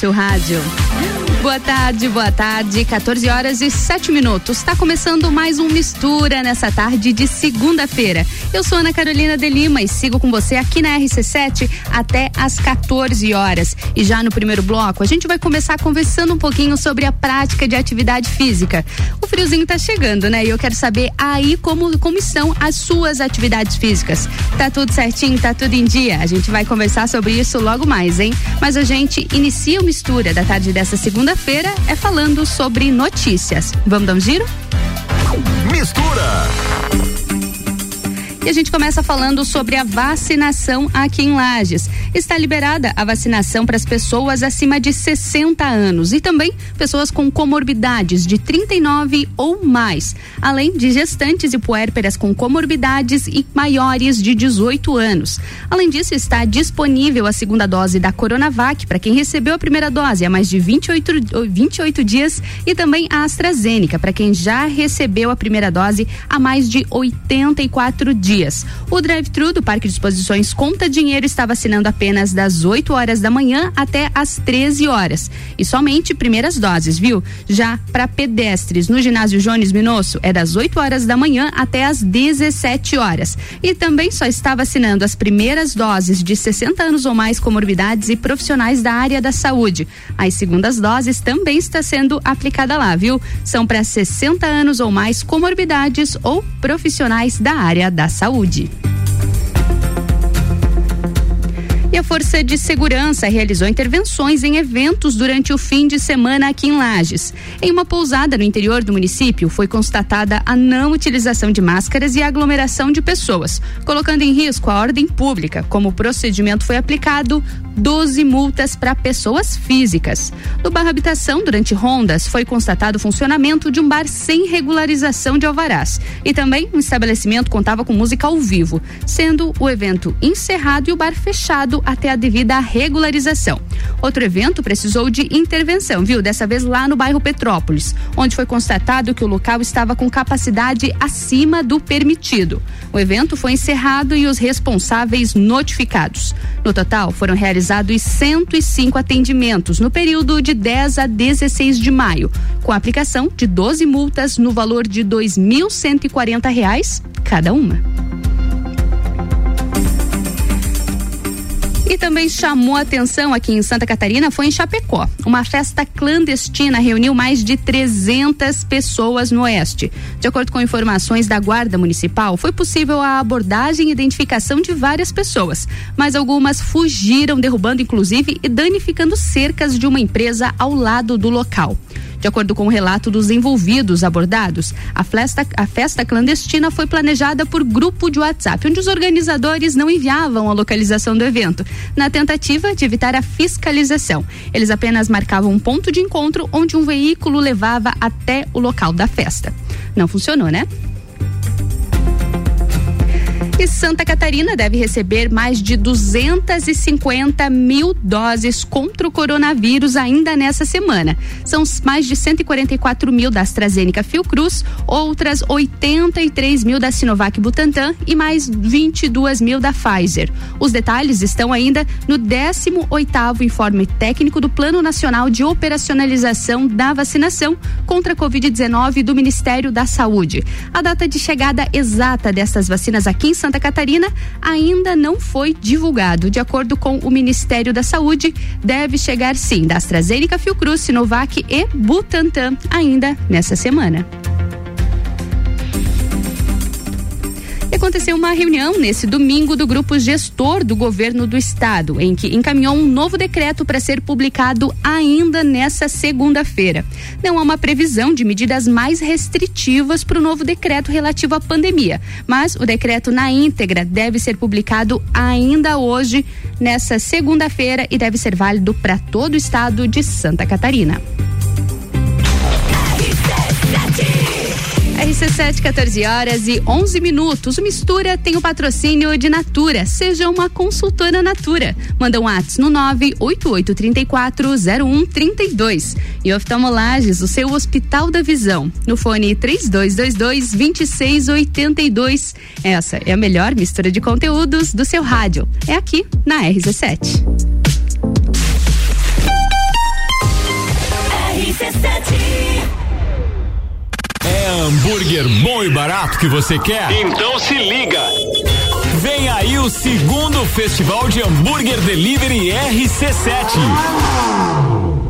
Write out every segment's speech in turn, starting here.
seu rádio. Boa tarde, boa tarde. 14 horas e 7 minutos. Está começando mais um Mistura nessa tarde de segunda-feira. Eu sou Ana Carolina de Lima e sigo com você aqui na RC7 até às 14 horas. E já no primeiro bloco, a gente vai começar conversando um pouquinho sobre a prática de atividade física. O friozinho está chegando, né? E eu quero saber aí como, como estão as suas atividades físicas. Tá tudo certinho? Tá tudo em dia? A gente vai conversar sobre isso logo mais, hein? Mas a gente inicia o Mistura da tarde dessa segunda segunda-feira é falando sobre notícias. Vamos dar um giro? Mistura! E a gente começa falando sobre a vacinação aqui em Lages. Está liberada a vacinação para as pessoas acima de 60 anos e também pessoas com comorbidades de 39 ou mais, além de gestantes e puérperas com comorbidades e maiores de 18 anos. Além disso, está disponível a segunda dose da Coronavac para quem recebeu a primeira dose há mais de 28, 28 dias e também a AstraZeneca para quem já recebeu a primeira dose há mais de 84 dias dias. O drive-thru do Parque de Exposições Conta Dinheiro está vacinando apenas das 8 horas da manhã até as 13 horas. E somente primeiras doses, viu? Já para pedestres no ginásio Jones Minosso é das 8 horas da manhã até as 17 horas. E também só está vacinando as primeiras doses de 60 anos ou mais comorbidades e profissionais da área da saúde. As segundas doses também está sendo aplicada lá, viu? São para 60 anos ou mais comorbidades ou profissionais da área da saúde saúde. E a Força de Segurança realizou intervenções em eventos durante o fim de semana aqui em Lages. Em uma pousada no interior do município, foi constatada a não utilização de máscaras e aglomeração de pessoas, colocando em risco a ordem pública. Como o procedimento foi aplicado, 12 multas para pessoas físicas. No Barra Habitação, durante rondas, foi constatado o funcionamento de um bar sem regularização de alvarás. E também um estabelecimento contava com música ao vivo, sendo o evento encerrado e o bar fechado até a devida regularização. Outro evento precisou de intervenção, viu? Dessa vez lá no bairro Petrópolis, onde foi constatado que o local estava com capacidade acima do permitido. O evento foi encerrado e os responsáveis notificados. No total, foram realizados 105 atendimentos no período de 10 a 16 de maio, com aplicação de 12 multas no valor de R$ 2.140 cada uma. E também chamou atenção aqui em Santa Catarina foi em Chapecó. Uma festa clandestina reuniu mais de 300 pessoas no oeste. De acordo com informações da Guarda Municipal, foi possível a abordagem e identificação de várias pessoas, mas algumas fugiram, derrubando inclusive e danificando cercas de uma empresa ao lado do local. De acordo com o relato dos envolvidos abordados, a festa, a festa clandestina foi planejada por grupo de WhatsApp, onde os organizadores não enviavam a localização do evento, na tentativa de evitar a fiscalização. Eles apenas marcavam um ponto de encontro onde um veículo levava até o local da festa. Não funcionou, né? Santa Catarina deve receber mais de 250 mil doses contra o coronavírus ainda nessa semana. São mais de 144 mil da AstraZeneca Fiocruz, outras 83 mil da Sinovac Butantan e mais 22 mil da Pfizer. Os detalhes estão ainda no 18 oitavo informe técnico do Plano Nacional de Operacionalização da Vacinação contra a Covid-19 do Ministério da Saúde. A data de chegada exata dessas vacinas aqui em Santa Santa Catarina ainda não foi divulgado. De acordo com o Ministério da Saúde, deve chegar sim da AstraZeneca, Fiocruz, Sinovac e Butantan ainda nessa semana. Aconteceu uma reunião nesse domingo do grupo gestor do governo do estado, em que encaminhou um novo decreto para ser publicado ainda nessa segunda-feira. Não há uma previsão de medidas mais restritivas para o novo decreto relativo à pandemia, mas o decreto na íntegra deve ser publicado ainda hoje, nessa segunda-feira, e deve ser válido para todo o estado de Santa Catarina. RC7, 14 horas e 11 minutos. O Mistura tem o patrocínio de Natura. Seja uma consultora Natura. Manda um WhatsApp no 988340132. E oftalmolages, o seu Hospital da Visão. No fone 3222 2682. Essa é a melhor mistura de conteúdos do seu rádio. É aqui na RC7. É hambúrguer bom e barato que você quer? Então se liga! Vem aí o segundo Festival de Hambúrguer Delivery RC7.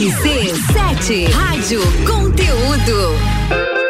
RC7 Rádio Conteúdo.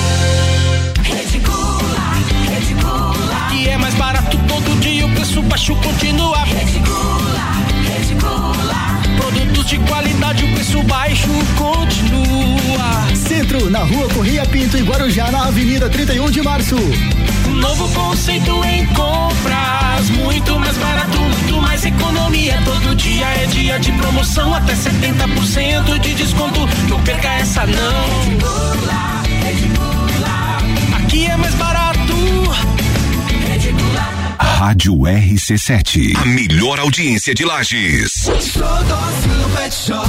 É mais barato todo dia, o preço baixo continua. Reticula, reticula. Produtos de qualidade, o preço baixo continua. Centro, na rua Corria Pinto e Guarujá, na Avenida 31 de Março. Novo conceito em compras, muito mais barato, muito mais economia. Todo dia é dia de promoção, até 70% de desconto. Não perca essa não. Reticula, reticula. Aqui é mais barato. Rádio RC7. A melhor audiência de Lages. Xodózinho Pet Shop.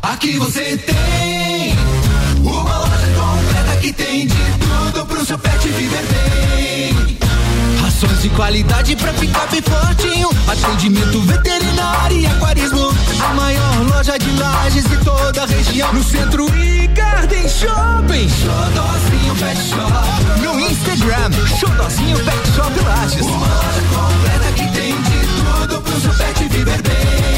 Aqui você tem uma loja completa que tem de tudo pro seu pet viver bem. Rações de qualidade pra ficar bem fortinho. Atendimento veterinário e aquarismo. A maior loja de lajes de toda a região. No centro e Garden Shopping. Xodózinho Pet Shop. No Instagram, Xodózinho Pet Shop Lages. Uma completa que tem de tudo pro seu pet viver bem.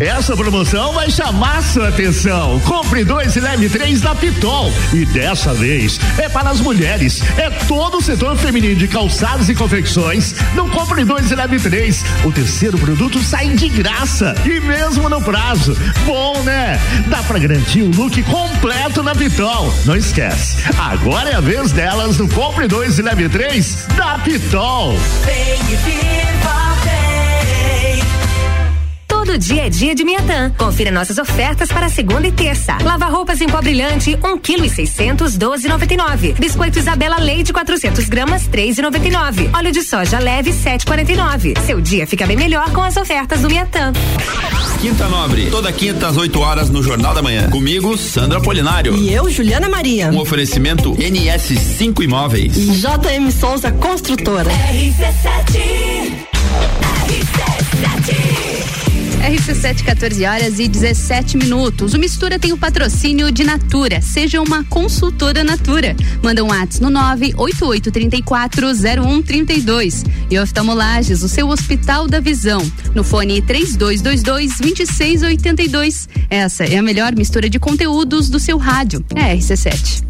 Essa promoção vai chamar sua atenção. Compre dois e leve três da Pitol. E dessa vez é para as mulheres. É todo o setor feminino de calçados e confecções. Não compre dois e leve três. O terceiro produto sai de graça. E mesmo no prazo. Bom, né? Dá para garantir o look completo na Pitol. Não esquece. Agora é a vez delas no Compre dois e leve três da Pitol. Vem e viva, vem. Todo dia é dia de Miatã. Confira nossas ofertas para segunda e terça. Lava roupas em pó brilhante, um quilo e seiscentos, doze noventa e nove. Biscoito Isabela Leite, 400 gramas, três e noventa e nove. Óleo de soja leve, sete quarenta e nove. Seu dia fica bem melhor com as ofertas do Miatã. Quinta Nobre, toda quinta às 8 horas no Jornal da Manhã. Comigo, Sandra Polinário. E eu, Juliana Maria. Um oferecimento NS5 Imóveis. E JM Souza Construtora. RC7. RC7. RC7, 14 horas e 17 minutos. O Mistura tem o patrocínio de Natura. Seja uma consultora Natura. Manda um WhatsApp no 988340132. E Oftalmolages, o seu Hospital da Visão. No fone 3222-2682. Essa é a melhor mistura de conteúdos do seu rádio. É RC7.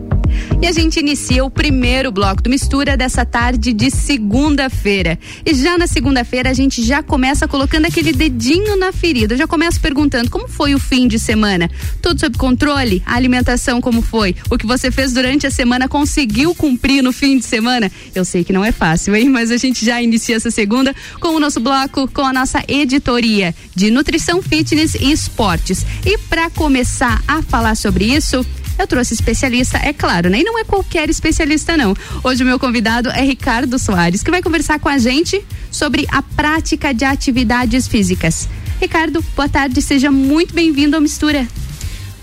E a gente inicia o primeiro bloco do Mistura dessa tarde de segunda-feira. E já na segunda-feira a gente já começa colocando aquele dedinho na ferida. Eu já começo perguntando como foi o fim de semana? Tudo sob controle? A alimentação como foi? O que você fez durante a semana conseguiu cumprir no fim de semana? Eu sei que não é fácil, hein? Mas a gente já inicia essa segunda com o nosso bloco, com a nossa editoria de nutrição, fitness e esportes. E para começar a falar sobre isso, eu trouxe especialista, é claro, né? E não é qualquer especialista, não. Hoje o meu convidado é Ricardo Soares, que vai conversar com a gente sobre a prática de atividades físicas. Ricardo, boa tarde, seja muito bem-vindo ao Mistura.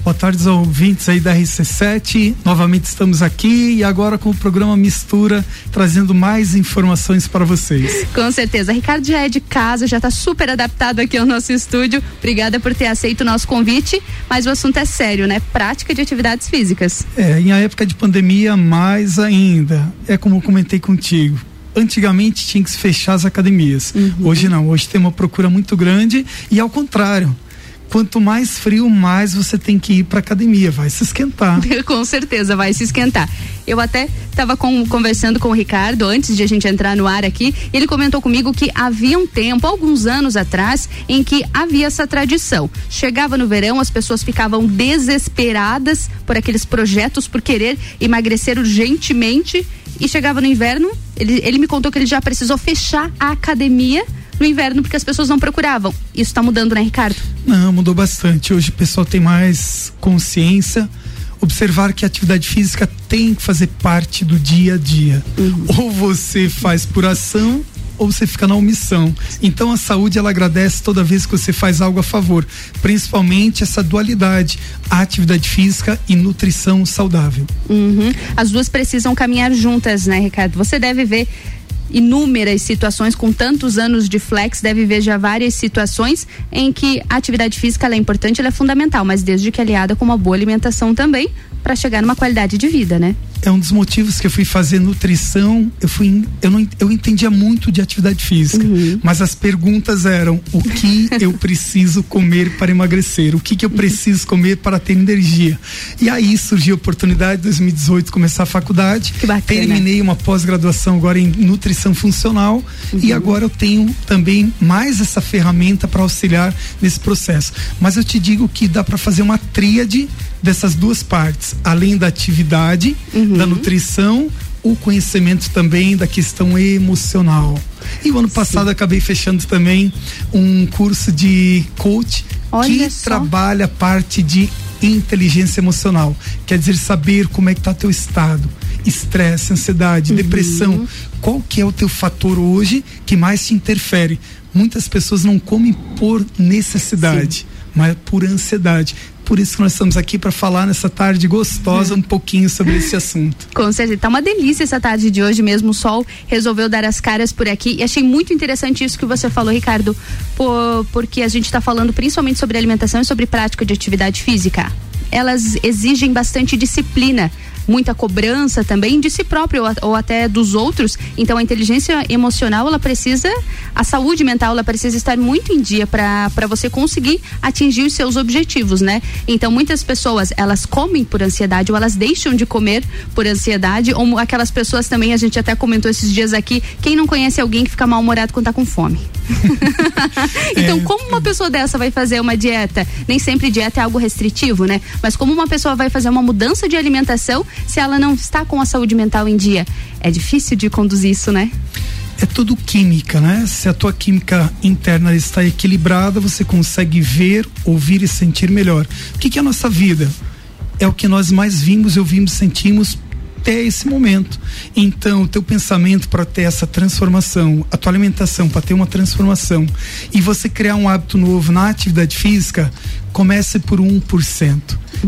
Boa tarde aos ouvintes aí da RC7. Novamente estamos aqui e agora com o programa Mistura, trazendo mais informações para vocês. Com certeza. Ricardo já é de casa, já está super adaptado aqui ao nosso estúdio. Obrigada por ter aceito o nosso convite. Mas o assunto é sério, né? Prática de atividades físicas. É, em época de pandemia, mais ainda. É como eu comentei contigo antigamente tinha que se fechar as academias. Uhum. Hoje não, hoje tem uma procura muito grande e ao contrário quanto mais frio, mais você tem que ir para academia, vai se esquentar. com certeza, vai se esquentar. Eu até estava conversando com o Ricardo antes de a gente entrar no ar aqui, ele comentou comigo que havia um tempo, alguns anos atrás, em que havia essa tradição. Chegava no verão, as pessoas ficavam desesperadas por aqueles projetos, por querer emagrecer urgentemente, e chegava no inverno, ele, ele me contou que ele já precisou fechar a academia no inverno porque as pessoas não procuravam. Isso está mudando, né, Ricardo? Não, mudou bastante. Hoje o pessoal tem mais consciência. Observar que a atividade física tem que fazer parte do dia a dia. Uhum. Ou você faz por ação ou você fica na omissão. Então a saúde ela agradece toda vez que você faz algo a favor, principalmente essa dualidade, atividade física e nutrição saudável. Uhum. As duas precisam caminhar juntas, né, Ricardo? Você deve ver inúmeras situações, com tantos anos de flex, deve ver já várias situações em que a atividade física é importante, ela é fundamental, mas desde que aliada com uma boa alimentação também, para chegar numa qualidade de vida, né? É um dos motivos que eu fui fazer nutrição. Eu fui, eu não, eu entendia muito de atividade física, uhum. mas as perguntas eram: o que eu preciso comer para emagrecer? O que que eu preciso comer para ter energia? E aí surgiu a oportunidade, em 2018, começar a faculdade. Que bacana. Terminei uma pós-graduação agora em nutrição funcional uhum. e agora eu tenho também mais essa ferramenta para auxiliar nesse processo. Mas eu te digo que dá para fazer uma tríade dessas duas partes, além da atividade, uhum. da nutrição, o conhecimento também da questão emocional. E o ano passado Sim. acabei fechando também um curso de coach Olha que só. trabalha a parte de inteligência emocional, quer dizer saber como é que está teu estado, estresse, ansiedade, uhum. depressão, qual que é o teu fator hoje que mais te interfere? Muitas pessoas não comem por necessidade, Sim. mas por ansiedade por isso que nós estamos aqui para falar nessa tarde gostosa um pouquinho sobre esse assunto. Com certeza, tá uma delícia essa tarde de hoje mesmo. O sol resolveu dar as caras por aqui e achei muito interessante isso que você falou, Ricardo, por, porque a gente está falando principalmente sobre alimentação e sobre prática de atividade física. Elas exigem bastante disciplina muita cobrança também de si próprio ou, ou até dos outros. Então a inteligência emocional ela precisa, a saúde mental ela precisa estar muito em dia para você conseguir atingir os seus objetivos, né? Então muitas pessoas elas comem por ansiedade ou elas deixam de comer por ansiedade ou aquelas pessoas também a gente até comentou esses dias aqui quem não conhece alguém que fica mal-humorado quando tá com fome. então, é. como uma pessoa dessa vai fazer uma dieta? Nem sempre dieta é algo restritivo, né? Mas como uma pessoa vai fazer uma mudança de alimentação se ela não está com a saúde mental em dia. É difícil de conduzir isso, né? É tudo química, né? Se a tua química interna está equilibrada, você consegue ver, ouvir e sentir melhor. O que, que é a nossa vida? É o que nós mais vimos, ouvimos, sentimos até esse momento. Então, o teu pensamento para ter essa transformação, a tua alimentação para ter uma transformação e você criar um hábito novo na atividade física, comece por 1%.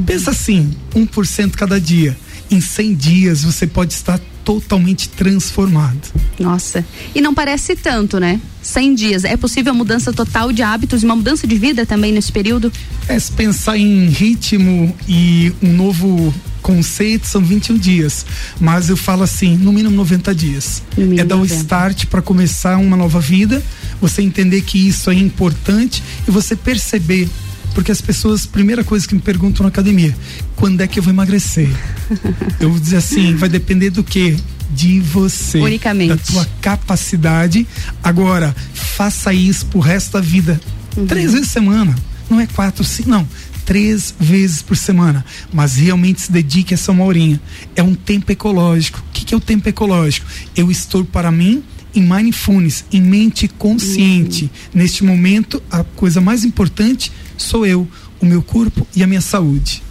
Pensa assim, 1% cada dia. Em 100 dias você pode estar totalmente transformado. Nossa, e não parece tanto, né? 100 dias. É possível mudança total de hábitos e uma mudança de vida também nesse período? É, se pensar em ritmo e um novo conceito, são 21 dias. Mas eu falo assim, no mínimo 90 dias. mínimo é dar o 90. start para começar uma nova vida, você entender que isso é importante e você perceber. Porque as pessoas, primeira coisa que me perguntam na academia, quando é que eu vou emagrecer? eu vou dizer assim, vai depender do que? De você. Unicamente. Da tua capacidade. Agora, faça isso pro resto da vida. Três vezes por semana. Não é quatro, cinco, não. Três vezes por semana. Mas realmente se dedique a essa uma horinha. É um tempo ecológico. O que, que é o tempo ecológico? Eu estou para mim em mindfulness, em mente consciente. Neste momento, a coisa mais importante sou eu, o meu corpo e a minha saúde.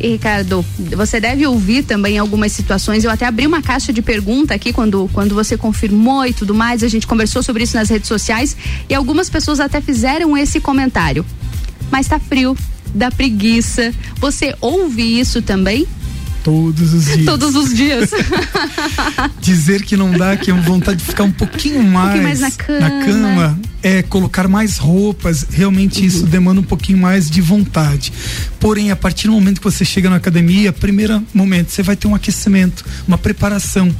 E, Ricardo, você deve ouvir também algumas situações. Eu até abri uma caixa de pergunta aqui quando, quando você confirmou e tudo mais. A gente conversou sobre isso nas redes sociais e algumas pessoas até fizeram esse comentário. Mas tá frio, dá preguiça. Você ouve isso também? Todos os dias. Todos os dias. Dizer que não dá, que é vontade de ficar um pouquinho mais, mais na cama. cama, é colocar mais roupas, realmente Uhum. isso demanda um pouquinho mais de vontade. Porém, a partir do momento que você chega na academia, primeiro momento, você vai ter um aquecimento, uma preparação.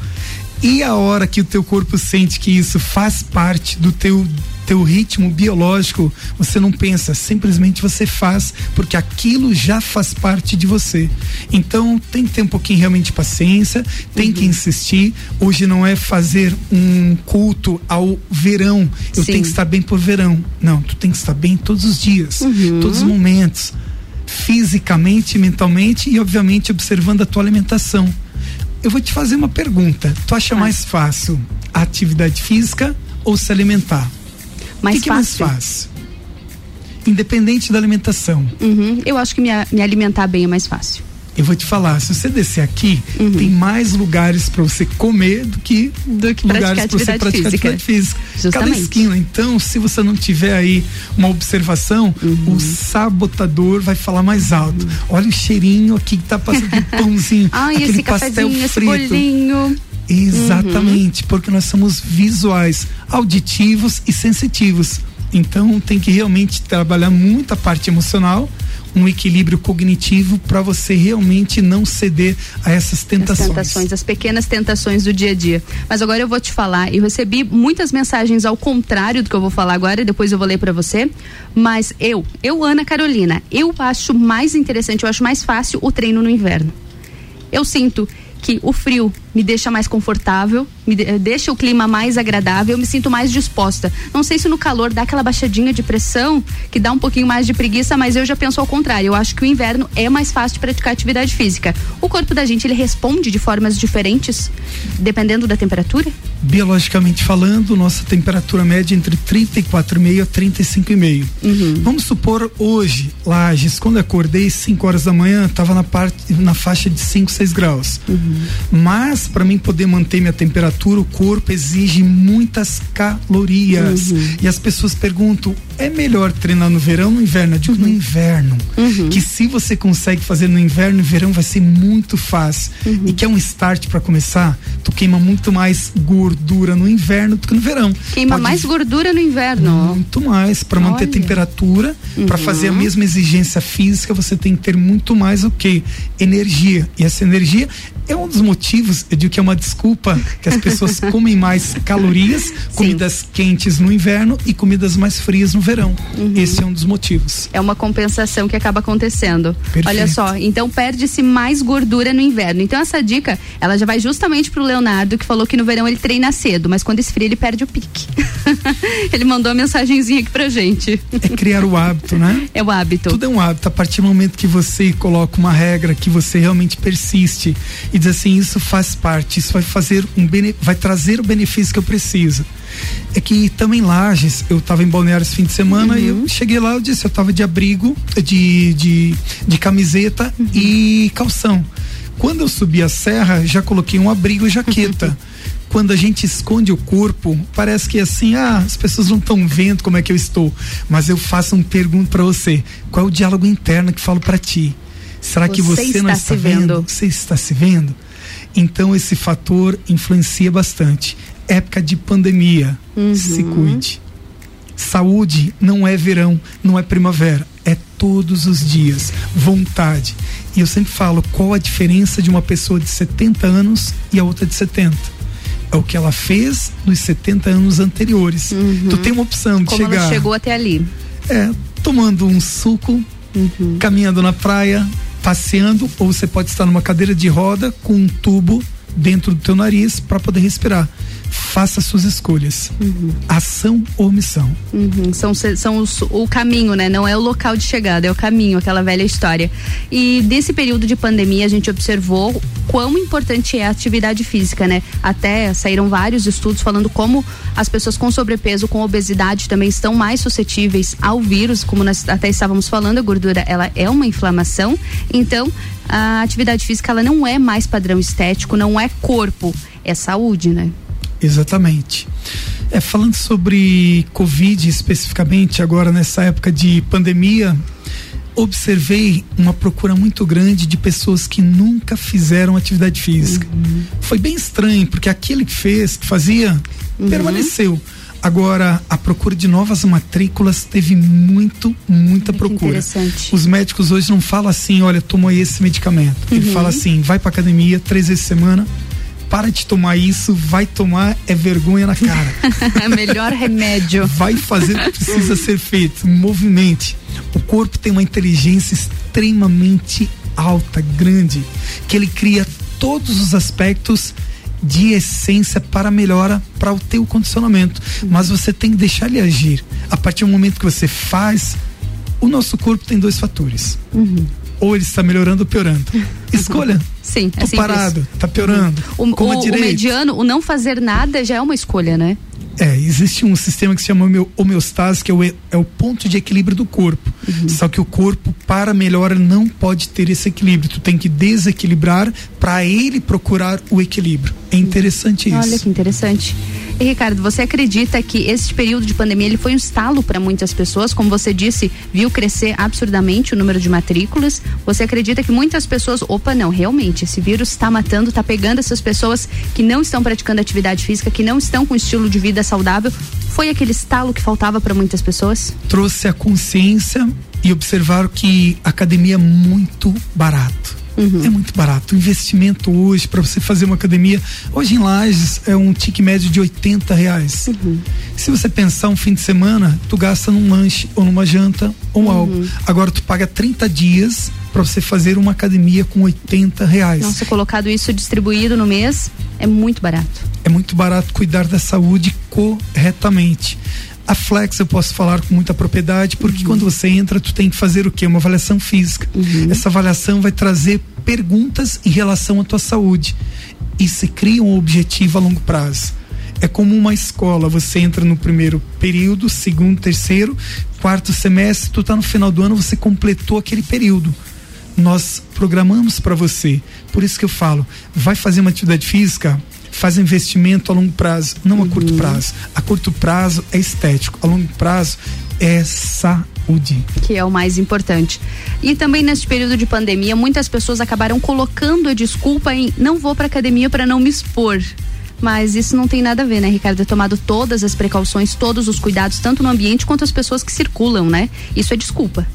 E a hora que o teu corpo sente que isso faz parte do teu teu ritmo biológico, você não pensa, simplesmente você faz, porque aquilo já faz parte de você. Então tem que ter um pouquinho realmente de paciência, tem que insistir. Hoje não é fazer um culto ao verão. Eu Sim. tenho que estar bem por verão. Não, tu tem que estar bem todos os dias, todos os momentos. Fisicamente, mentalmente e, obviamente, observando a tua alimentação. Eu vou te fazer uma pergunta. Tu acha mais fácil a atividade física ou se alimentar? Mais o que que é mais fácil? Independente da alimentação. Uhum. Eu acho que me, me alimentar bem é mais fácil. Eu vou te falar, se você descer aqui, Uhum. tem mais lugares para você comer do que, Do que lugares para você praticar física. atividade física. Cada Justamente. esquina. Então, se você não tiver aí uma observação, Uhum. o sabotador vai falar mais alto. Olha o cheirinho aqui que tá passando aquele pãozinho, Ai, aquele esse pastel cafezinho, esse frito. bolinho. Exatamente, porque nós somos visuais, auditivos e sensitivos. Então tem que realmente trabalhar muito a parte emocional, um equilíbrio cognitivo para você realmente não ceder a essas As tentações. tentações, as pequenas tentações do dia a dia. Mas agora eu vou te falar, eu recebi muitas mensagens ao contrário do que eu vou falar agora, e depois eu vou ler pra você. Mas eu, eu, Ana Carolina, eu acho mais interessante, eu acho mais fácil o treino no inverno. Eu sinto que o frio me deixa mais confortável, me de- deixa o clima mais agradável, eu me sinto mais disposta. Não sei se no calor dá aquela baixadinha de pressão, que dá um pouquinho mais de preguiça, mas eu já penso ao contrário. Eu acho que o inverno é mais fácil de praticar atividade física. O corpo da gente, ele responde de formas diferentes, dependendo da temperatura? Biologicamente falando, nossa temperatura média é entre 34,5 a 35,5. Uhum. Vamos supor hoje, Lages, quando acordei 5 horas da manhã, estava na parte na faixa de 5, 6 graus. Uhum. Mas para mim poder manter minha temperatura, o corpo exige muitas calorias. Uhum. E as pessoas perguntam: é melhor treinar no verão ou no inverno? Eu digo no inverno. Uhum. Que se você consegue fazer no inverno, no verão vai ser muito fácil. Uhum. E quer um start para começar? Tu queima muito mais gordura no inverno do que no verão. Queima Pode mais gordura no inverno. muito mais para manter Olha. temperatura, para Uhum. fazer a mesma exigência física, você tem que ter muito mais o que energia. E essa energia é um dos motivos, eu digo que é uma desculpa que as pessoas comem mais calorias, comidas quentes no inverno e comidas mais frias no verão. Uhum. Esse é um dos motivos. É uma compensação que acaba acontecendo. Perfeito. Olha só, então perde-se mais gordura no inverno. Então essa dica, ela já vai justamente pro Leonardo, que falou que no verão ele treina cedo, mas quando esfria ele perde o pique. ele mandou uma mensagenzinha aqui pra gente. É criar o hábito, né? É o hábito. Tudo é um hábito. A partir do momento que você coloca uma regra, que você realmente persiste e diz assim, isso faz parte, isso vai fazer um bene, vai trazer o benefício que eu preciso. É que também Lages, eu estava em Balneário esse fim de semana e eu cheguei lá, eu disse, eu estava de abrigo, de, de, de camiseta e calção. Quando eu subi a serra, já coloquei um abrigo e jaqueta. Quando a gente esconde o corpo, parece que assim, ah, as pessoas não estão vendo como é que eu estou. Mas eu faço uma pergunta para você: qual é o diálogo interno que falo para ti? Será que Você você não está está se vendo? vendo? Você está se vendo? Então esse fator influencia bastante. Época de pandemia, Uhum. se cuide. Saúde não é verão, não é primavera, é todos os dias, vontade. E eu sempre falo, qual a diferença de uma pessoa de 70 anos e a outra de 70? É o que ela fez nos 70 anos anteriores. Tu tem uma opção de Como chegar ela chegou até ali. é, tomando um suco, caminhando na praia, passeando, ou você pode estar numa cadeira de roda com um tubo dentro do teu nariz para poder respirar. Faça suas escolhas. Ação ou omissão. Uhum, São, são os- o caminho, né? Não é o local de chegada, é o caminho, aquela velha história. E nesse período de pandemia, a gente observou quão importante é a atividade física, né? Até saíram vários estudos falando como as pessoas com sobrepeso, com obesidade também estão mais suscetíveis ao vírus, como nós até estávamos falando, a gordura ela é uma inflamação. Então, a atividade física ela não é mais padrão estético, não é corpo, é saúde, né? Exatamente. É, falando sobre Covid especificamente, agora nessa época de pandemia, observei uma procura muito grande de pessoas que nunca fizeram atividade física. Foi bem estranho, porque aquele que fez, que fazia, permaneceu. Agora, a procura de novas matrículas teve muito, muita procura. interessante. Os médicos hoje não falam assim, olha, toma esse medicamento. Ele Uhum. fala assim, vai pra academia três vezes por semana, para de tomar isso, vai tomar é vergonha na cara. Melhor remédio. Vai fazer o que precisa ser feito, movimente. O corpo tem uma inteligência extremamente alta, grande, que ele cria todos os aspectos de essência para melhora para o teu condicionamento, mas você tem que deixar ele agir. A partir do momento que você faz, o nosso corpo tem dois fatores. Ou ele está melhorando ou piorando. Escolha. Sim, é Tô simples. parado, tá piorando. O, o- o mediano, o não fazer nada já é uma escolha, né? É, existe um sistema que se chama homeo- homeostase, que é o, é o ponto de equilíbrio do corpo. Uhum. Só que o corpo, para melhor, não pode ter esse equilíbrio. Tu tem que desequilibrar para ele procurar o equilíbrio. É interessante isso. Olha que interessante. E Ricardo, você acredita que esse período de pandemia ele foi um estalo para muitas pessoas? Como você disse, viu crescer absurdamente o número de matrículas. Você acredita que muitas pessoas, opa, não, realmente, esse vírus está matando, está pegando essas pessoas que não estão praticando atividade física, que não estão com estilo de vida saudável. Foi aquele estalo que faltava para muitas pessoas? Trouxe a consciência e observaram que academia é muito barato. É muito barato. O investimento hoje para você fazer uma academia, hoje em Lages é um tique médio de 80 reais. Se você pensar um fim de semana, tu gasta num lanche ou numa janta ou algo. Agora tu paga 30 dias para você fazer uma academia com 80 reais. Nossa, colocado isso distribuído no mês, é muito barato. É muito barato cuidar da saúde corretamente. A Flex eu posso falar com muita propriedade, porque quando você entra, tu tem que fazer o quê? Uma avaliação física. Essa avaliação vai trazer perguntas em relação à tua saúde. E se cria um objetivo a longo prazo. É como uma escola, você entra no primeiro período, segundo, terceiro, quarto semestre, tu tá no final do ano, você completou aquele período nós programamos para você. Por isso que eu falo, vai fazer uma atividade física, faz investimento a longo prazo, não a curto prazo. A curto prazo é estético, a longo prazo é saúde. que é o mais importante. E também nesse período de pandemia, muitas pessoas acabaram colocando a desculpa em não vou para academia para não me expor. Mas isso não tem nada a ver, né, Ricardo? É tomado todas as precauções, todos os cuidados, tanto no ambiente quanto as pessoas que circulam, né? Isso é desculpa.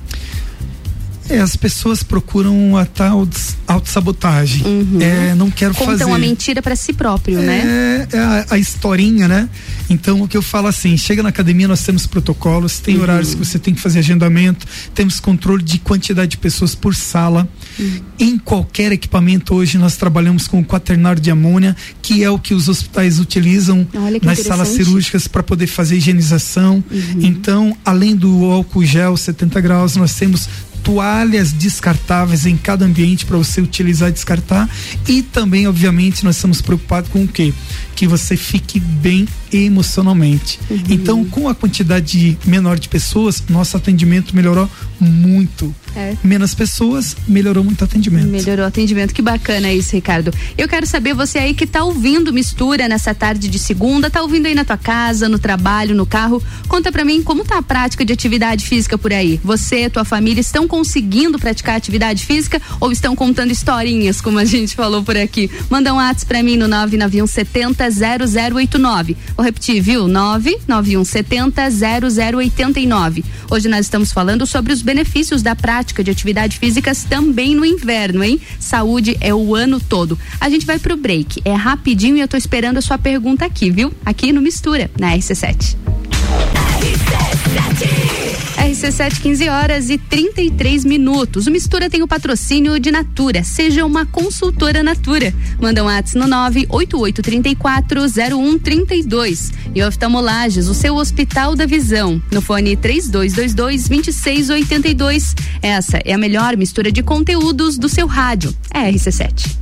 É, as pessoas procuram a tal autossabotagem. É, não quero Contam fazer. a mentira para si próprio, né? É, é a, a historinha, né? Então o que eu falo assim, chega na academia, nós temos protocolos, tem Uhum. horários que você tem que fazer agendamento, temos controle de quantidade de pessoas por sala. Uhum. Em qualquer equipamento hoje nós trabalhamos com o quaternário de amônia, que é o que os hospitais utilizam nas salas cirúrgicas para poder fazer higienização. Uhum. Então, além do álcool gel 70 graus, nós temos toalhas descartáveis em cada ambiente para você utilizar e descartar e também obviamente nós estamos preocupados com o quê? Que você fique bem emocionalmente. Então, com a quantidade menor de pessoas, nosso atendimento melhorou muito. É. Menos pessoas, melhorou muito o atendimento. Melhorou o atendimento. Que bacana isso, Ricardo. Eu quero saber, você aí que tá ouvindo Mistura nessa tarde de segunda, tá ouvindo aí na tua casa, no trabalho, no carro, conta pra mim como tá a prática de atividade física por aí. Você, tua família estão conseguindo praticar atividade física ou estão contando historinhas, como a gente falou por aqui? Manda um WhatsApp pra mim no 991 70 0089. Vou repetir, viu? 991 70 0089. Hoje nós estamos falando sobre os benefícios da prática de atividade físicas também no inverno, hein? Saúde é o ano todo. A gente vai pro break. É rapidinho e eu tô esperando a sua pergunta aqui, viu? Aqui no Mistura, na RC7. RC7, 15 horas e 33 minutos. O Mistura tem o patrocínio de Natura. Seja uma consultora Natura. Manda um WhatsApp no 988340132. E oftalmolages, o seu Hospital da Visão. No fone 3222-2682. Essa é a melhor mistura de conteúdos do seu rádio. É RC7.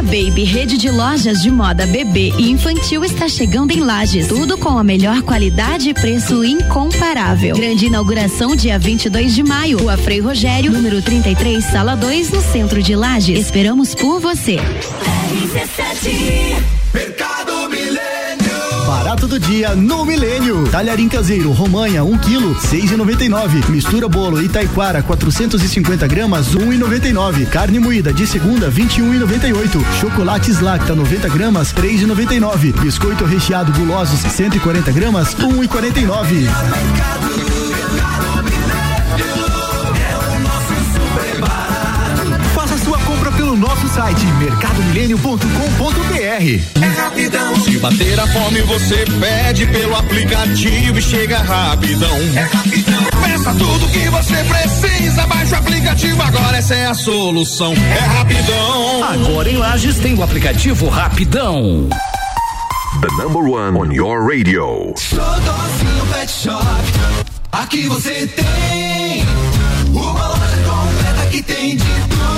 A Baby, rede de lojas de moda bebê e infantil, está chegando em Lages. Tudo com a melhor qualidade e preço incomparável. Grande inauguração dia 22 de maio. Rua Frei Rogério, número 33, sala 2, no centro de Lages. Esperamos por você. Mercado Milênio. Barato do dia no Milênio. Talharim caseiro, romanha, 1 um quilo, 6,99. Mistura bolo Itaiquara, 450 gramas, 1,99. Carne moída de segunda, 21,98. Chocolates Lacta, 90 gramas, 3,99. Biscoito recheado gulosos, 140 gramas, 1,49. Faça site mercadomilênio.com.br. É rapidão. Se bater a fome, você pede pelo aplicativo e chega rapidão. É rapidão. Peça tudo que você precisa, baixa o aplicativo agora, essa é a solução. É rapidão. Agora em Lages tem o aplicativo Rapidão. The number one on your radio. Xodózinho Pet Shop. Aqui você tem uma loja completa que tem de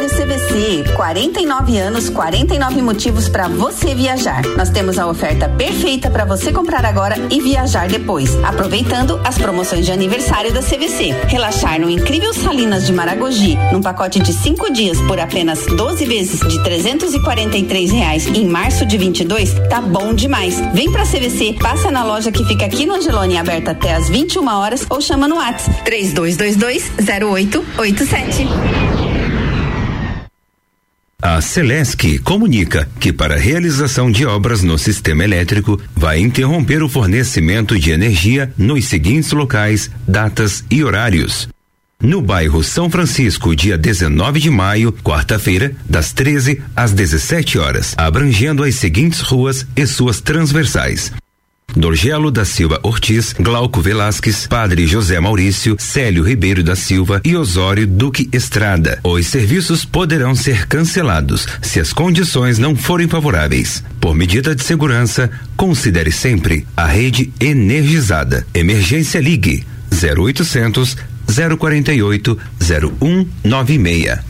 Aniversário CVC, 49 anos, 49 motivos para você viajar. Nós temos a oferta perfeita para você comprar agora e viajar depois, aproveitando as promoções de aniversário da CVC. Relaxar no incrível Salinas de Maragogi, num pacote de cinco dias por apenas 12 vezes de 343 reais em março de 22, tá bom demais. Vem pra CVC, passa na loja que fica aqui no Angelone, aberta até às 21 horas ou chama no WhatsApp 3222 0887. A Celesc comunica que para realização de obras no sistema elétrico vai interromper o fornecimento de energia nos seguintes locais, datas e horários. No bairro São Francisco, dia 19 de maio, quarta-feira, das 13 às 17 horas, abrangendo as seguintes ruas e suas transversais. Dorgelo da Silva Ortiz, Glauco Velasquez, Padre José Maurício, Célio Ribeiro da Silva e Osório Duque Estrada. Os serviços poderão ser cancelados se as condições não forem favoráveis. Por medida de segurança, considere sempre a rede energizada. Emergência Ligue 0800 048 0196.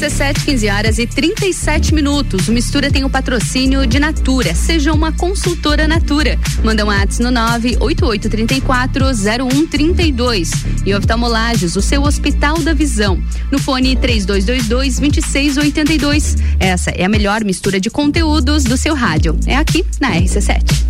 15 horas e 37 minutos. O Mistura tem o patrocínio de Natura. Seja uma consultora Natura. Manda um WhatsApp no 988340132. E oftalmolages, o seu Hospital da Visão. No fone 3222-2682. Essa é a melhor mistura de conteúdos do seu rádio. É aqui na RC7.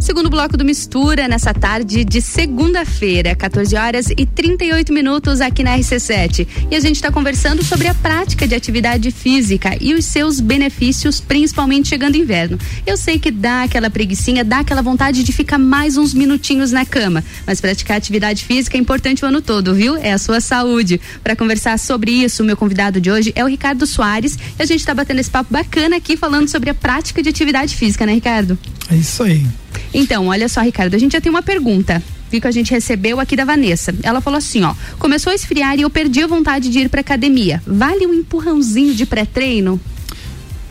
Segundo bloco do Mistura, nessa tarde de segunda-feira, 14 horas e 38 minutos aqui na RC7. E a gente está conversando sobre a prática de atividade física e os seus benefícios, principalmente chegando inverno. Eu sei que dá aquela preguiçinha, dá aquela vontade de ficar mais uns minutinhos na cama, mas praticar atividade física é importante o ano todo, viu? É a sua saúde. Para conversar sobre isso, o meu convidado de hoje é o Ricardo Soares e a gente está batendo esse papo bacana aqui falando sobre a prática de atividade física, né, Ricardo? É isso aí. Então, olha só, Ricardo, a gente já tem uma pergunta que a gente recebeu aqui da Vanessa. Ela falou assim, ó: "Começou a esfriar e eu perdi a vontade de ir para academia. Vale um empurrãozinho de pré-treino?"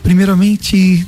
Primeiramente,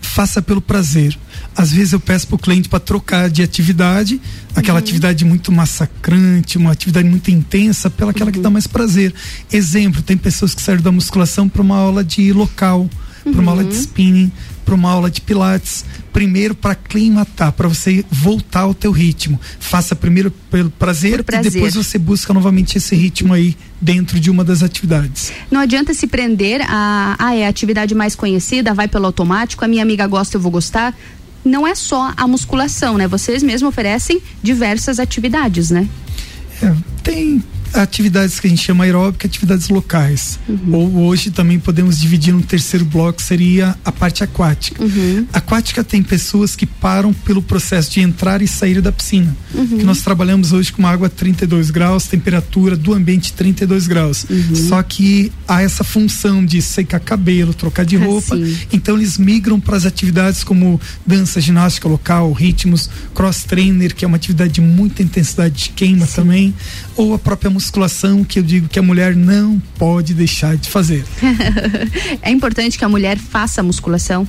faça pelo prazer. Às vezes eu peço para o cliente para trocar de atividade, aquela uhum. atividade muito massacrante, uma atividade muito intensa, pela aquela uhum. que dá mais prazer. Exemplo, tem pessoas que saíram da musculação para uma aula de local, uhum. para uma aula de uhum. spinning, para uma aula de pilates, primeiro para aclimatar, para você voltar ao teu ritmo. Faça primeiro pelo prazer, prazer, e depois você busca novamente esse ritmo aí dentro de uma das atividades. Não adianta se prender a, ah, é a atividade mais conhecida, vai pelo automático, a minha amiga gosta, eu vou gostar. Não é só a musculação, né? Vocês mesmos oferecem diversas atividades, né? É, tem atividades que a gente chama aeróbica, atividades locais. Uhum. Ou hoje também podemos dividir um terceiro bloco, seria a parte aquática. Uhum. Aquática tem pessoas que param pelo processo de entrar e sair da piscina. Uhum. Que nós trabalhamos hoje com uma água a 32 graus, temperatura do ambiente 32 graus. Uhum. Só que há essa função de secar cabelo, trocar de roupa. Assim. Então eles migram para as atividades como dança, ginástica local, ritmos, cross trainer, que é uma atividade de muita intensidade de queima Sim. também, ou a própria musculação que eu digo que a mulher não pode deixar de fazer. é importante que a mulher faça musculação?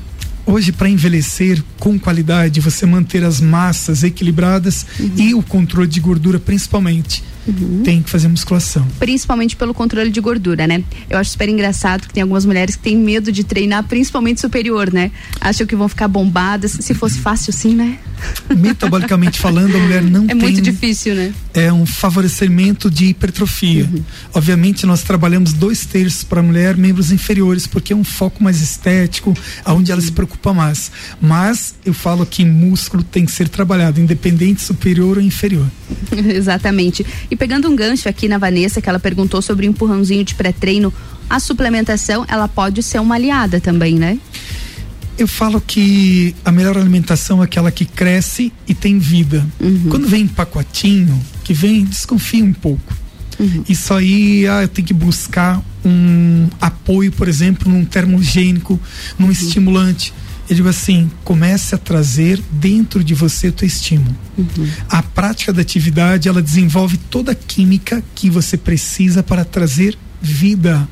Hoje, para envelhecer com qualidade, você manter as massas equilibradas uhum. e o controle de gordura, principalmente. Uhum. Tem que fazer musculação. Principalmente pelo controle de gordura, né? Eu acho super engraçado que tem algumas mulheres que têm medo de treinar, principalmente superior, né? Acham que vão ficar bombadas. Se fosse fácil, sim, né? Metabolicamente falando, a mulher não é tem. É muito difícil, né? É um favorecimento de hipertrofia. Uhum. Obviamente, nós trabalhamos dois terços para a mulher, membros inferiores, porque é um foco mais estético, aonde ela se preocupa mais. Mas eu falo que músculo tem que ser trabalhado, independente superior ou inferior. Exatamente. E pegando um gancho aqui na Vanessa, que ela perguntou sobre o empurrãozinho de pré-treino, a suplementação, ela pode ser uma aliada também, né? Eu falo que a melhor alimentação é aquela que cresce e tem vida. Uhum. Quando vem pacotinho, que vem, desconfia um pouco. Uhum. Isso aí, ah, eu tenho que buscar um apoio, por exemplo, num termogênico, num uhum. estimulante Eu digo assim, comece a trazer dentro de você o teu estímulo. A prática da atividade, ela desenvolve toda a química que você precisa para trazer vida.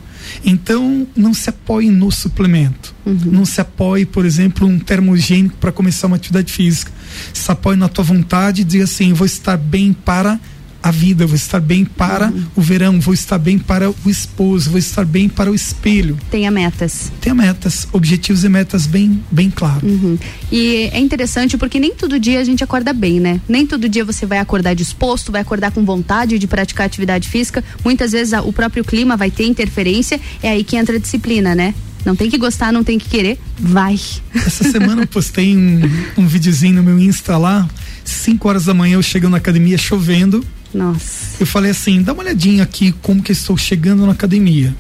Então, não se apoie no suplemento. Não se apoie, por exemplo, um termogênico para começar uma atividade física. Se apoie na tua vontade e diga assim: vou estar bem para a vida, vou estar bem para o verão, vou estar bem para o esposo, vou estar bem para o espelho. Tenha metas. Tenha metas, objetivos e metas bem, bem claros. Uhum. E é interessante porque nem todo dia a gente acorda bem, né? Nem todo dia você vai acordar disposto, vai acordar com vontade de praticar atividade física. Muitas vezes a- o próprio clima vai ter interferência. É aí que entra a disciplina, né? Não tem que gostar, não tem que querer, vai. Essa semana eu postei um, um videozinho no meu Insta lá. 5 horas da manhã eu chego na academia chovendo. Nossa. Eu falei assim, dá uma olhadinha aqui como que eu estou chegando na academia.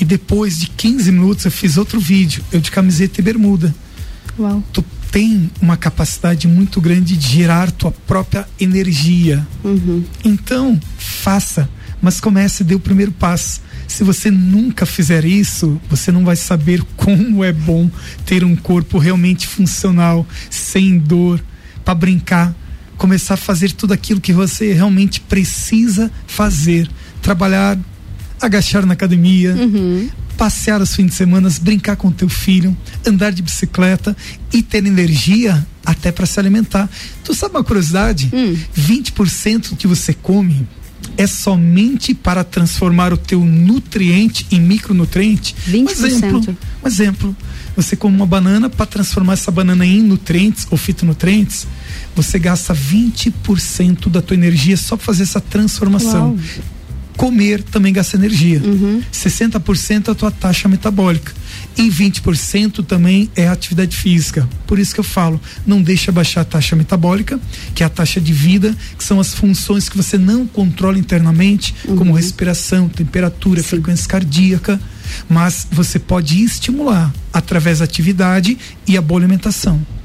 E depois de 15 minutos eu fiz outro vídeo, eu de camiseta e bermuda. Uau. Tu tem uma capacidade muito grande de gerar tua própria energia. Então, faça, mas comece, dê o primeiro passo. Se você nunca fizer isso, você não vai saber como é bom ter um corpo realmente funcional, sem dor, para brincar, começar a fazer tudo aquilo que você realmente precisa fazer, trabalhar, agachar na academia, passear os fins de semana, brincar com teu filho, andar de bicicleta e ter energia até para se alimentar. Tu sabe uma curiosidade? 20% que você come é somente para transformar o teu nutriente em micronutriente. 20%. Um exemplo, um exemplo. Você come uma banana para transformar essa banana em nutrientes ou fitonutrientes, você gasta 20% da tua energia só para fazer essa transformação. Uau. Comer também gasta energia. 60% é a tua taxa metabólica. E 20% também é a atividade física. Por isso que eu falo, não deixa baixar a taxa metabólica, que é a taxa de vida, que são as funções que você não controla internamente, como respiração, temperatura, frequência cardíaca, mas você pode estimular através da atividade e a boa alimentação.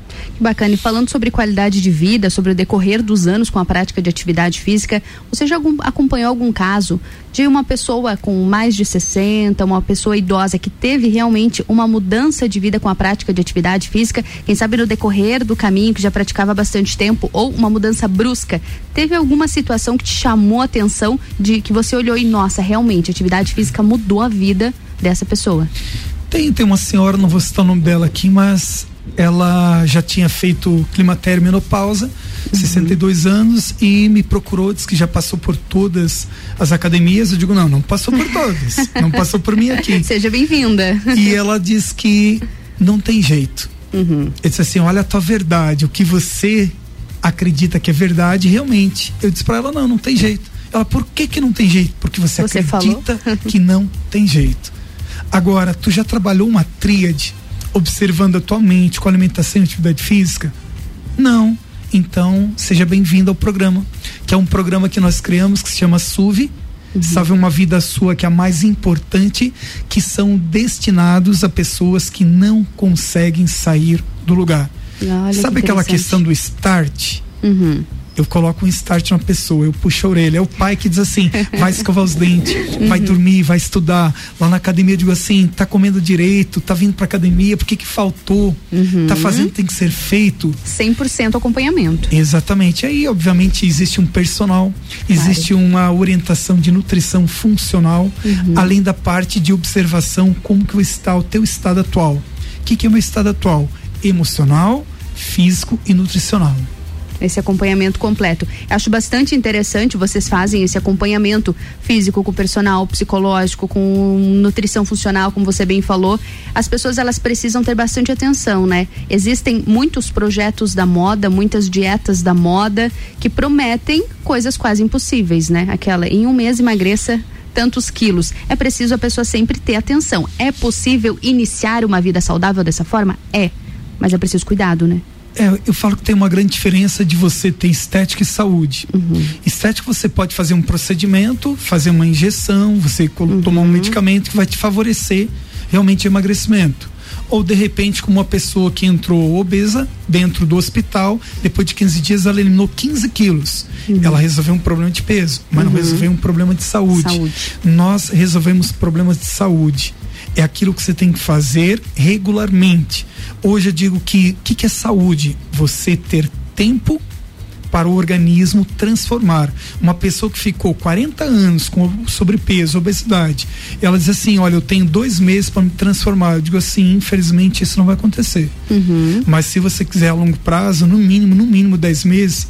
Bacana. E falando sobre qualidade de vida, sobre o decorrer dos anos com a prática de atividade física, você já acompanhou algum caso de uma pessoa com mais de 60, uma pessoa idosa que teve realmente uma mudança de vida com a prática de atividade física? Quem sabe no decorrer do caminho, que já praticava bastante tempo, ou uma mudança brusca? Teve alguma situação que te chamou a atenção de que você olhou e, nossa, realmente, a atividade física mudou a vida dessa pessoa? Tem, tem uma senhora, não vou citar o nome dela aqui, mas ela já tinha feito climatério e menopausa, 62 anos, e me procurou, disse que já passou por todas as academias. Eu digo, não, não passou por todas, não passou por mim aqui. Seja bem-vinda. E ela diz que não tem jeito. Uhum. Eu disse assim: olha a tua verdade, o que você acredita que é verdade, realmente. Eu disse pra ela: não, não tem jeito. Ela, por que que não tem jeito? Porque você, Você acredita que não tem jeito. Agora, tu já trabalhou uma tríade observando a tua mente com alimentação e atividade física? Não. Então, seja bem-vindo ao programa, que é um programa que nós criamos que se chama SUV. Salve uma vida sua que é a mais importante, que são destinados a pessoas que não conseguem sair do lugar. Olha Sabe que aquela questão do start? Uhum. Eu coloco um start na pessoa, eu puxo a orelha. É o pai que diz assim: vai escovar os dentes, vai Uhum. dormir, vai estudar. Lá na academia eu digo assim: tá comendo direito, tá vindo pra academia, por que que faltou? Uhum. Tá fazendo, tem que ser feito. 100% acompanhamento. Exatamente. Aí, obviamente, existe um personal, existe uma orientação de nutrição funcional, Uhum. além da parte de observação como que está o teu estado atual. O que, que é o meu estado atual? Emocional, físico e nutricional. Esse acompanhamento completo. Acho bastante interessante vocês fazem esse acompanhamento físico com personal, psicológico, com nutrição funcional, como você bem falou. As pessoas elas precisam ter bastante atenção, né? Existem muitos projetos da moda, muitas dietas da moda que prometem coisas quase impossíveis, né? Aquela em um mês emagreça tantos quilos. É preciso a pessoa sempre ter atenção. É possível iniciar uma vida saudável dessa forma? É. Mas é preciso cuidado, né? É, eu falo que tem uma grande diferença de você ter estética e saúde. Estética você pode fazer um procedimento, fazer uma injeção, você colo- tomar um medicamento que vai te favorecer realmente o emagrecimento. Ou de repente, como uma pessoa que entrou obesa dentro do hospital, depois de 15 dias ela eliminou 15 quilos. Ela resolveu um problema de peso, mas não Uhum. resolveu um problema de saúde. Saúde. Nós resolvemos problemas de saúde. É aquilo que você tem que fazer regularmente. Hoje eu digo que o que, que é saúde? Você ter tempo para o organismo transformar. Uma pessoa que ficou 40 anos com sobrepeso, obesidade, ela diz assim: Olha, eu tenho dois meses para me transformar. Eu digo assim: infelizmente isso não vai acontecer. Uhum. Mas se você quiser a longo prazo, no mínimo, no mínimo 10 meses,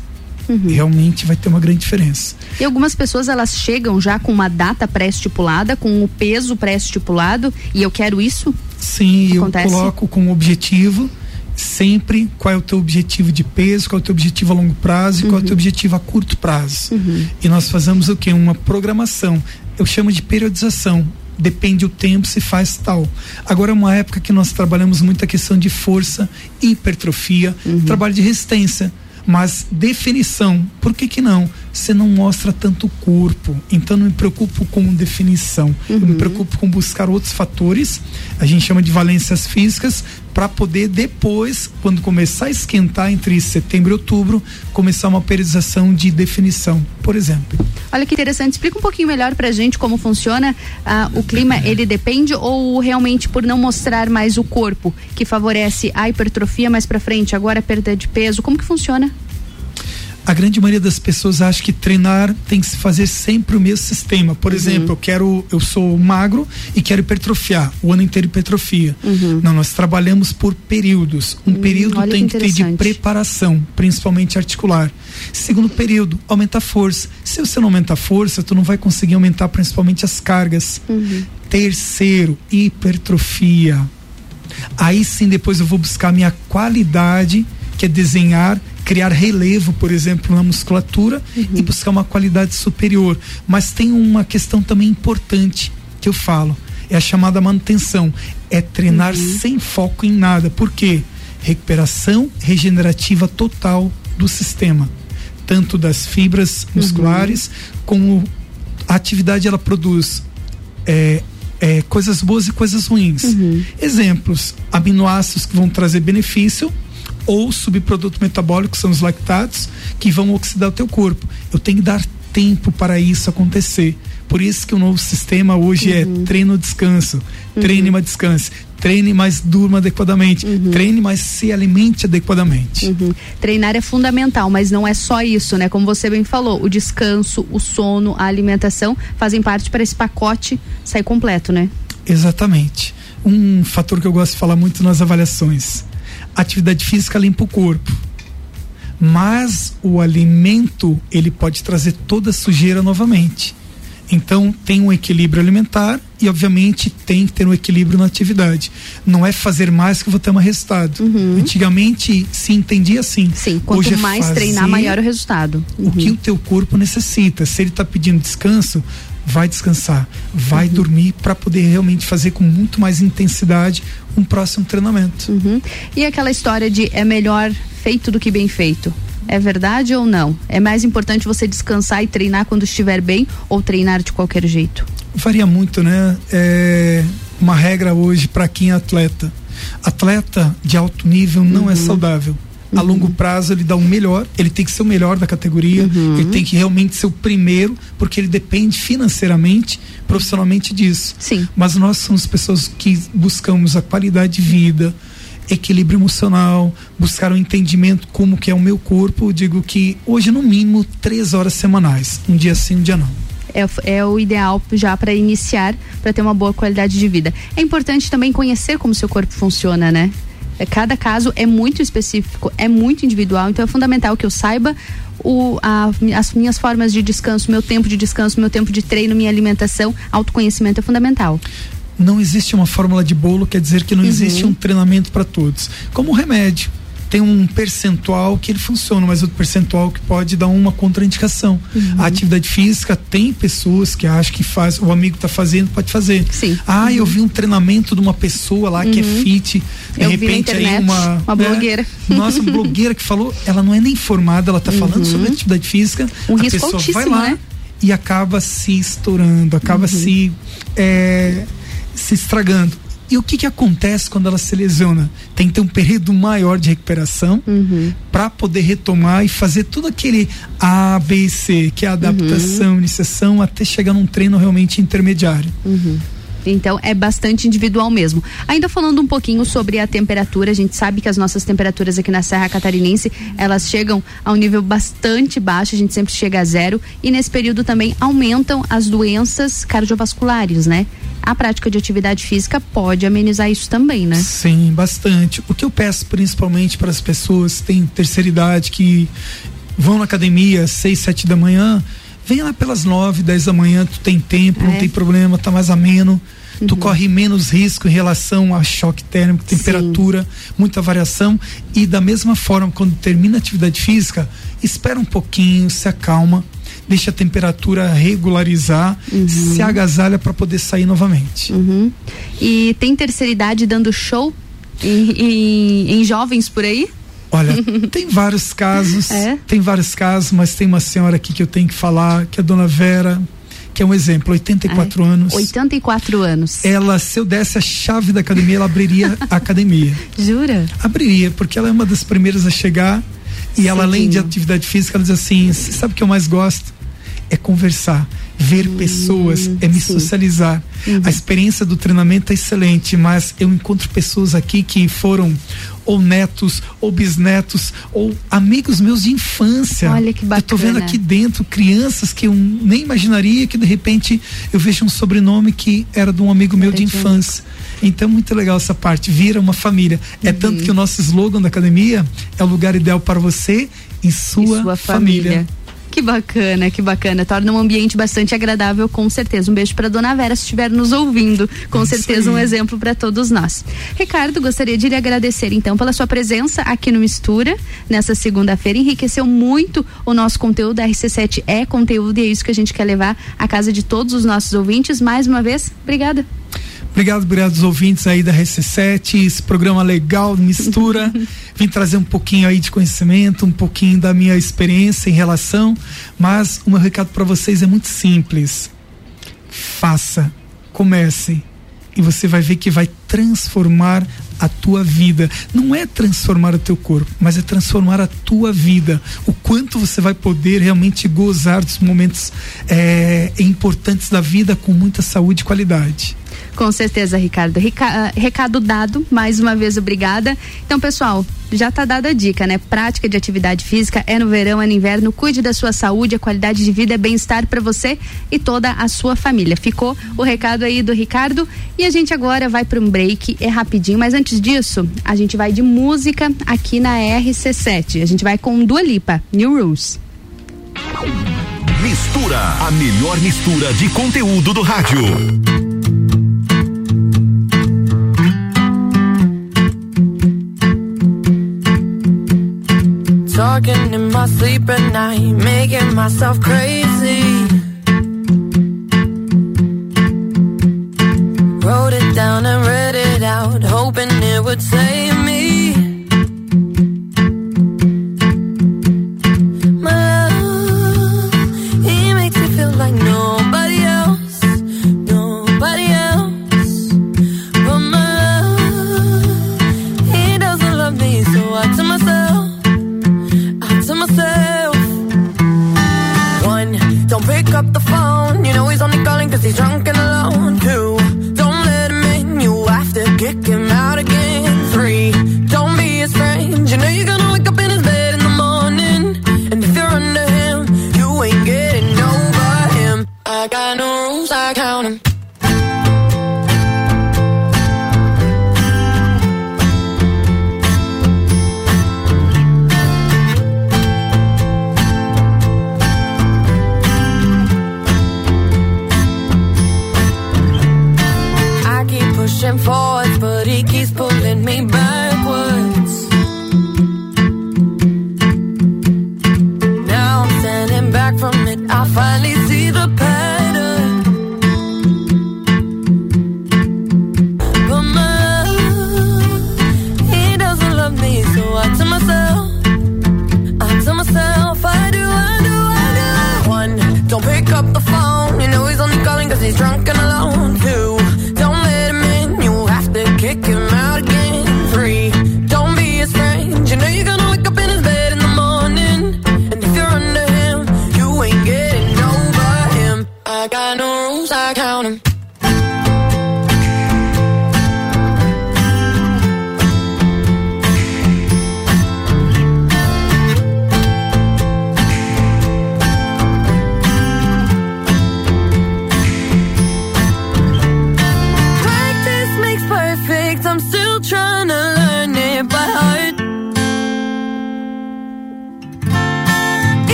realmente vai ter uma grande diferença. E algumas pessoas elas chegam já com uma data pré-estipulada, com o peso pré-estipulado, e eu quero isso? Sim, Acontece? eu coloco como objetivo sempre qual é o teu objetivo de peso, qual é o teu objetivo a longo prazo e qual é o teu objetivo a curto prazo. E nós fazemos o que? Uma programação. Eu chamo de periodização. Depende o tempo, se faz tal. Agora é uma época que nós trabalhamos muito a questão de força, hipertrofia, trabalho de resistência. Mas definição, por que que não? Você não mostra tanto o corpo, então não me preocupo com definição, eu me preocupo com buscar outros fatores, a gente chama de valências físicas, para poder depois, quando começar a esquentar entre setembro e outubro, começar uma periodização de definição, por exemplo. Olha que interessante, explica um pouquinho melhor pra gente como funciona ah, o clima, ele depende ou realmente por não mostrar mais o corpo, que favorece a hipertrofia mais pra frente, agora a perda de peso, como que funciona? A grande maioria das pessoas acha que treinar tem que se fazer sempre o mesmo sistema. Por Uhum. exemplo, eu quero, eu sou magro e quero hipertrofiar, o ano inteiro hipertrofia. Não, nós trabalhamos por períodos. Um período Uhum. olha tem que que ter de preparação, principalmente articular. Segundo período, aumenta a força. Se você não aumentar a força, tu não vai conseguir aumentar principalmente as cargas. Terceiro, hipertrofia. Aí sim depois eu vou buscar minha qualidade, que é desenhar, criar relevo, por exemplo, na musculatura e buscar uma qualidade superior. Mas tem uma questão também importante que eu falo, é a chamada manutenção, é treinar sem foco em nada. Por quê? Recuperação regenerativa total do sistema, tanto das fibras musculares como a atividade ela produz é, é, coisas boas e coisas ruins. Exemplos: aminoácidos que vão trazer benefício ou subproduto metabólico, são os lactatos, que vão oxidar o teu corpo. Eu tenho que dar tempo para isso acontecer. Por isso que o novo sistema hoje é treino, descanso, treine, mas descanse, treine, mas durma adequadamente, treine, mas se alimente adequadamente. Uhum. Treinar é fundamental, mas não é só isso, né? Como você bem falou, o descanso, o sono, a alimentação fazem parte para esse pacote sair completo, né? Exatamente. Um fator que eu gosto de falar muito nas avaliações. Atividade física limpa o corpo. Mas o alimento, ele pode trazer toda a sujeira novamente. Então tem um equilíbrio alimentar e obviamente tem que ter um equilíbrio na atividade. Não é fazer mais que eu vou ter mais resultado. Antigamente se entendia assim. Sim, quanto Hoje é mais treinar, maior o resultado. o que o teu corpo necessita. Se ele está pedindo descanso, vai descansar, vai Uhum. dormir para poder realmente fazer com muito mais intensidade um próximo treinamento. Uhum. E aquela história de é melhor feito do que bem feito. É verdade ou não? É mais importante você descansar e treinar quando estiver bem ou treinar de qualquer jeito? Varia muito, né? É uma regra hoje para quem é atleta. Atleta de alto nível não é saudável. A longo prazo ele dá o melhor, ele tem que ser o melhor da categoria, ele tem que realmente ser o primeiro, porque ele depende financeiramente, profissionalmente disso. Sim. Mas nós somos pessoas que buscamos a qualidade de vida, equilíbrio emocional, buscar um entendimento como que é o meu corpo. Eu digo que hoje no mínimo três horas semanais, um dia sim, um dia não. É, é o ideal já para iniciar, para ter uma boa qualidade de vida. É importante também conhecer como seu corpo funciona, né? É, Cada caso é muito específico, é muito individual, então é fundamental que eu saiba o, a- as minhas formas de descanso, meu tempo de descanso, meu tempo de treino, minha alimentação, autoconhecimento é fundamental. não existe uma fórmula de bolo, quer dizer que não Uhum. existe um treinamento para todos. Como o remédio, tem um percentual que ele funciona, mas outro percentual que pode dar uma contraindicação. Uhum. A atividade física tem pessoas que acham que faz, o amigo está fazendo, pode fazer. Sim. Ah, eu vi um treinamento de uma pessoa lá que é Uhum. fit, de Eu repente aí internet, uma uma né? blogueira. Nossa, uma blogueira que falou, ela não é nem formada, ela está falando sobre atividade física. Um a risco pessoa vai altíssimo, lá né? e acaba se estourando, acaba se é, se estragando. E o que que acontece quando ela se lesiona? Tem que ter um período maior de recuperação para poder retomar e fazer tudo aquele A, B e C, que é a adaptação, iniciação, até chegar num treino realmente intermediário. Então é bastante individual mesmo. Ainda falando um pouquinho sobre a temperatura, a gente sabe que as nossas temperaturas aqui na Serra Catarinense, elas chegam a um nível bastante baixo, a gente sempre chega a zero e nesse período também aumentam as doenças cardiovasculares, né? A prática de atividade física pode amenizar isso também, né? Sim, bastante. O que eu peço principalmente para as pessoas que têm terceira idade, que vão na academia às seis, sete da manhã, vem lá pelas nove, dez da manhã, tu tem tempo, não É. tem problema, tá mais ameno. Tu Uhum. corre menos risco em relação a choque térmico, temperatura, muita variação. E da mesma forma, quando termina a atividade física, espera um pouquinho, se acalma, deixa a temperatura regularizar, se agasalha para poder sair novamente. Uhum. E tem terceira idade dando show em, em- em jovens por aí? Olha, tem vários casos, É? tem vários casos, mas tem uma senhora aqui que eu tenho que falar, que é a dona Vera, que é um exemplo, 84 anos. 84 anos. Ela, se eu desse a chave da academia, ela abriria a academia. Jura? Abriria, porque ela é uma das primeiras a chegar e ela, além de atividade física, ela diz assim: "Você sabe o que eu mais gosto? É conversar, ver pessoas, é me socializar. A experiência do treinamento é excelente, mas eu encontro pessoas aqui que foram ou netos, ou bisnetos, ou amigos meus de infância. Olha que Eu tô vendo bacana. aqui dentro crianças que eu nem imaginaria que de repente eu vejo um sobrenome que era de um amigo meu de infância. Então, muito legal essa parte. Vira uma família. É Uhum. tanto que o nosso slogan da academia é o lugar ideal para você e sua, sua família. família. Que bacana, que bacana. Torna um ambiente bastante agradável, com certeza. Um beijo para dona Vera, se estiver nos ouvindo. Com certeza, um exemplo para todos nós. Ricardo, gostaria de lhe agradecer, então, pela sua presença aqui no Mistura, nessa segunda-feira. Enriqueceu muito o nosso conteúdo. A RC7 é conteúdo e é isso que a gente quer levar à casa de todos os nossos ouvintes. Mais uma vez, obrigada. Obrigado, obrigado aos ouvintes aí da RC7, esse programa legal, mistura. Vim trazer um pouquinho aí de conhecimento, um pouquinho da minha experiência em relação, mas o meu recado para vocês é muito simples. Faça, comece e você vai ver que vai transformar a tua vida. Não é transformar o teu corpo, mas é transformar a tua vida. O quanto você vai poder realmente gozar dos momentos eh, importantes da vida com muita saúde e qualidade. Com certeza, Ricardo. Rica- ah, recado dado, mais uma vez obrigada. Então, pessoal, já tá dada a dica, né? Prática de atividade física é no verão, é no inverno. Cuide da sua saúde, a qualidade de vida é bem-estar para você e toda a sua família. Ficou o recado aí do Ricardo e a gente agora vai para um break, é rapidinho, mas antes disso, a gente vai de música aqui na RC7. A gente vai com Dua Lipa, New Rules. Mistura, a melhor mistura de conteúdo do rádio. Talking in my sleep at night, making myself crazy. Up the phone. You know he's only calling cause he's drunk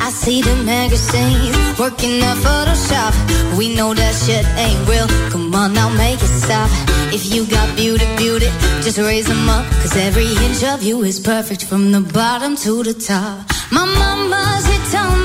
I see the magazines working the Photoshop. We know that shit ain't real. Come on now, make it stop. If you got beauty, beauty, just raise them up. Cause every inch of you is perfect from the bottom to the top. My mama, she told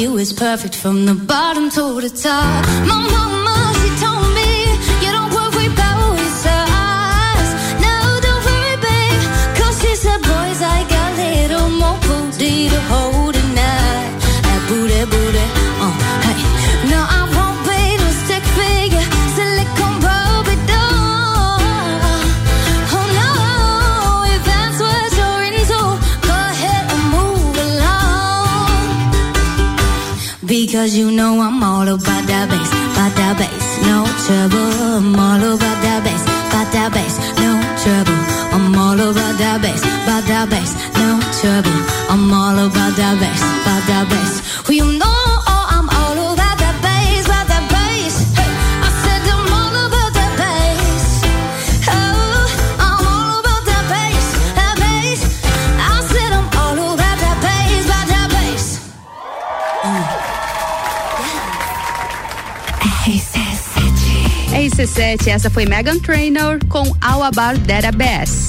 you is perfect from the bottom to the top. My mama, she told Because you know I'm all about that bass, about that bass, no trouble. I'm all about that bass, about that bass, no trouble. I'm all about that bass, about that bass, no trouble. I'm all about that bass, about that bass. Well, you know RC7, essa foi Megan Trainor com All About That Bass.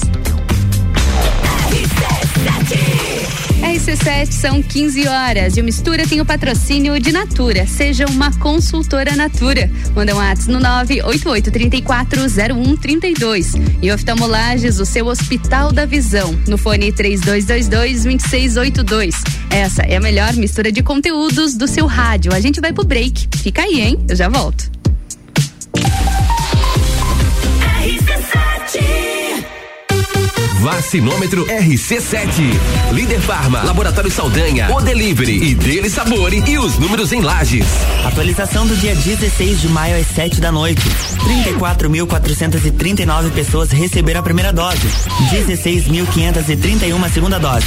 RC7 são 15 horas e o Mistura tem o patrocínio de Natura. Seja uma consultora Natura. Manda um WhatsApp no 988340132. E oftalmolages, o seu Hospital da Visão. No fone 3222-2682. Essa é a melhor mistura de conteúdos do seu rádio. A gente vai pro break. Fica aí, hein? Eu já volto. Vacinômetro RC7. Líder Farma, Laboratório Saldanha, O Delivery e Dele Sabor e os números em lajes. Atualização do dia 16 de maio às 7 da noite. 34.439 pessoas receberam a primeira dose. 16.531 a segunda dose.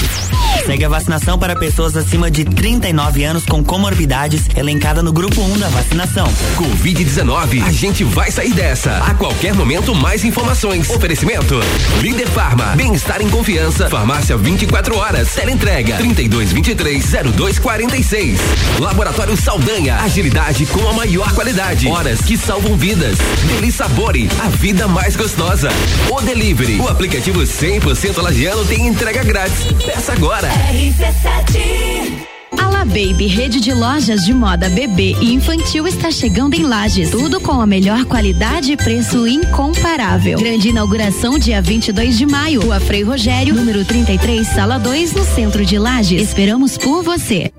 Segue a vacinação para pessoas acima de 39 anos com comorbidades, elencada no grupo 1 da vacinação. Covid-19, a gente vai sair dessa. A qualquer momento, mais informações. Oferecimento: Líder Farma, Bem-estar em confiança. Farmácia 24 horas. Teleentrega 3223 0246. Laboratório Saldanha. Agilidade com a maior qualidade. Horas que salvam vidas. Deli Sabore. A vida mais gostosa. O Delivery. O aplicativo 100% lagiano tem entrega grátis. Peça agora. A La Baby, rede de lojas de moda bebê e infantil, está chegando em Lages. Tudo com a melhor qualidade e preço incomparável. Grande inauguração dia 22 de maio. Rua Frei Rogério, número 33, sala 2, no centro de Lages. Esperamos por você.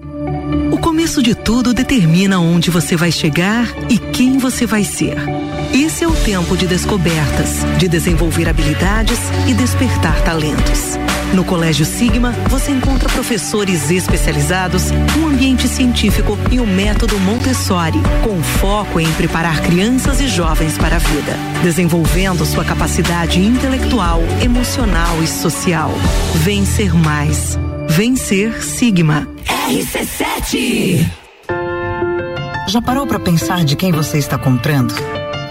O começo de tudo determina onde você vai chegar e quem você vai ser. É o tempo de descobertas, de desenvolver habilidades e despertar talentos. No Colégio Sigma, você encontra professores especializados, um ambiente científico e o método Montessori, com foco em preparar crianças e jovens para a vida, desenvolvendo sua capacidade intelectual, emocional e social. Vencer mais. Vencer Sigma. RC7 Já parou para pensar de quem você está comprando?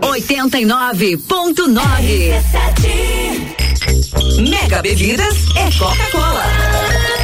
89.9 Mega Bebidas é Coca-Cola.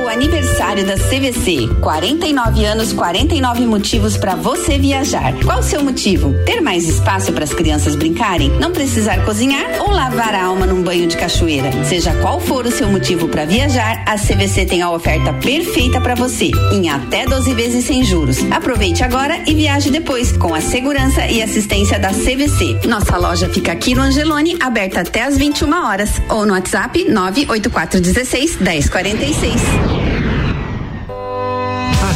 aniversário da CVC. 49 anos, 49 motivos para você viajar. Qual o seu motivo? Ter mais espaço para as crianças brincarem? Não precisar cozinhar ou lavar a alma num banho de cachoeira? Seja qual for o seu motivo para viajar, a CVC tem a oferta perfeita para você, em até 12 vezes sem juros. Aproveite agora e viaje depois, com a segurança e assistência da CVC. Nossa loja fica aqui no Angelone, aberta até às 21 horas, ou no WhatsApp 98416 1046.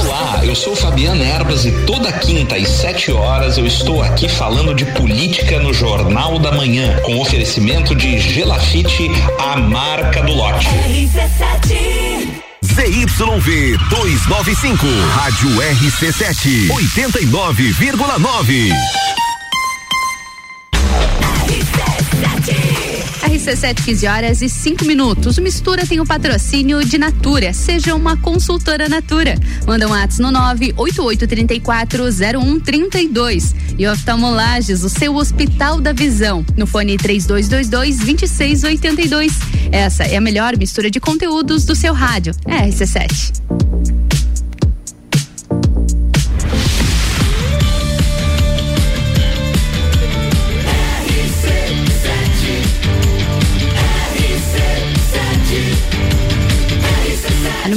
Olá, eu sou Fabiano Erbas e toda quinta às 7 horas eu estou aqui falando de política no Jornal da Manhã, com oferecimento de Gelafite, a marca do lote. ZYV 295, Rádio RC7, 89,9. RC7, 15 horas e 5 minutos. O Mistura tem o patrocínio de Natura. Seja uma consultora Natura. Manda um ato no 988340132. E oftalmolages, o seu Hospital da Visão. No fone 3222-2682. Essa é a melhor mistura de conteúdos do seu rádio. É RC7.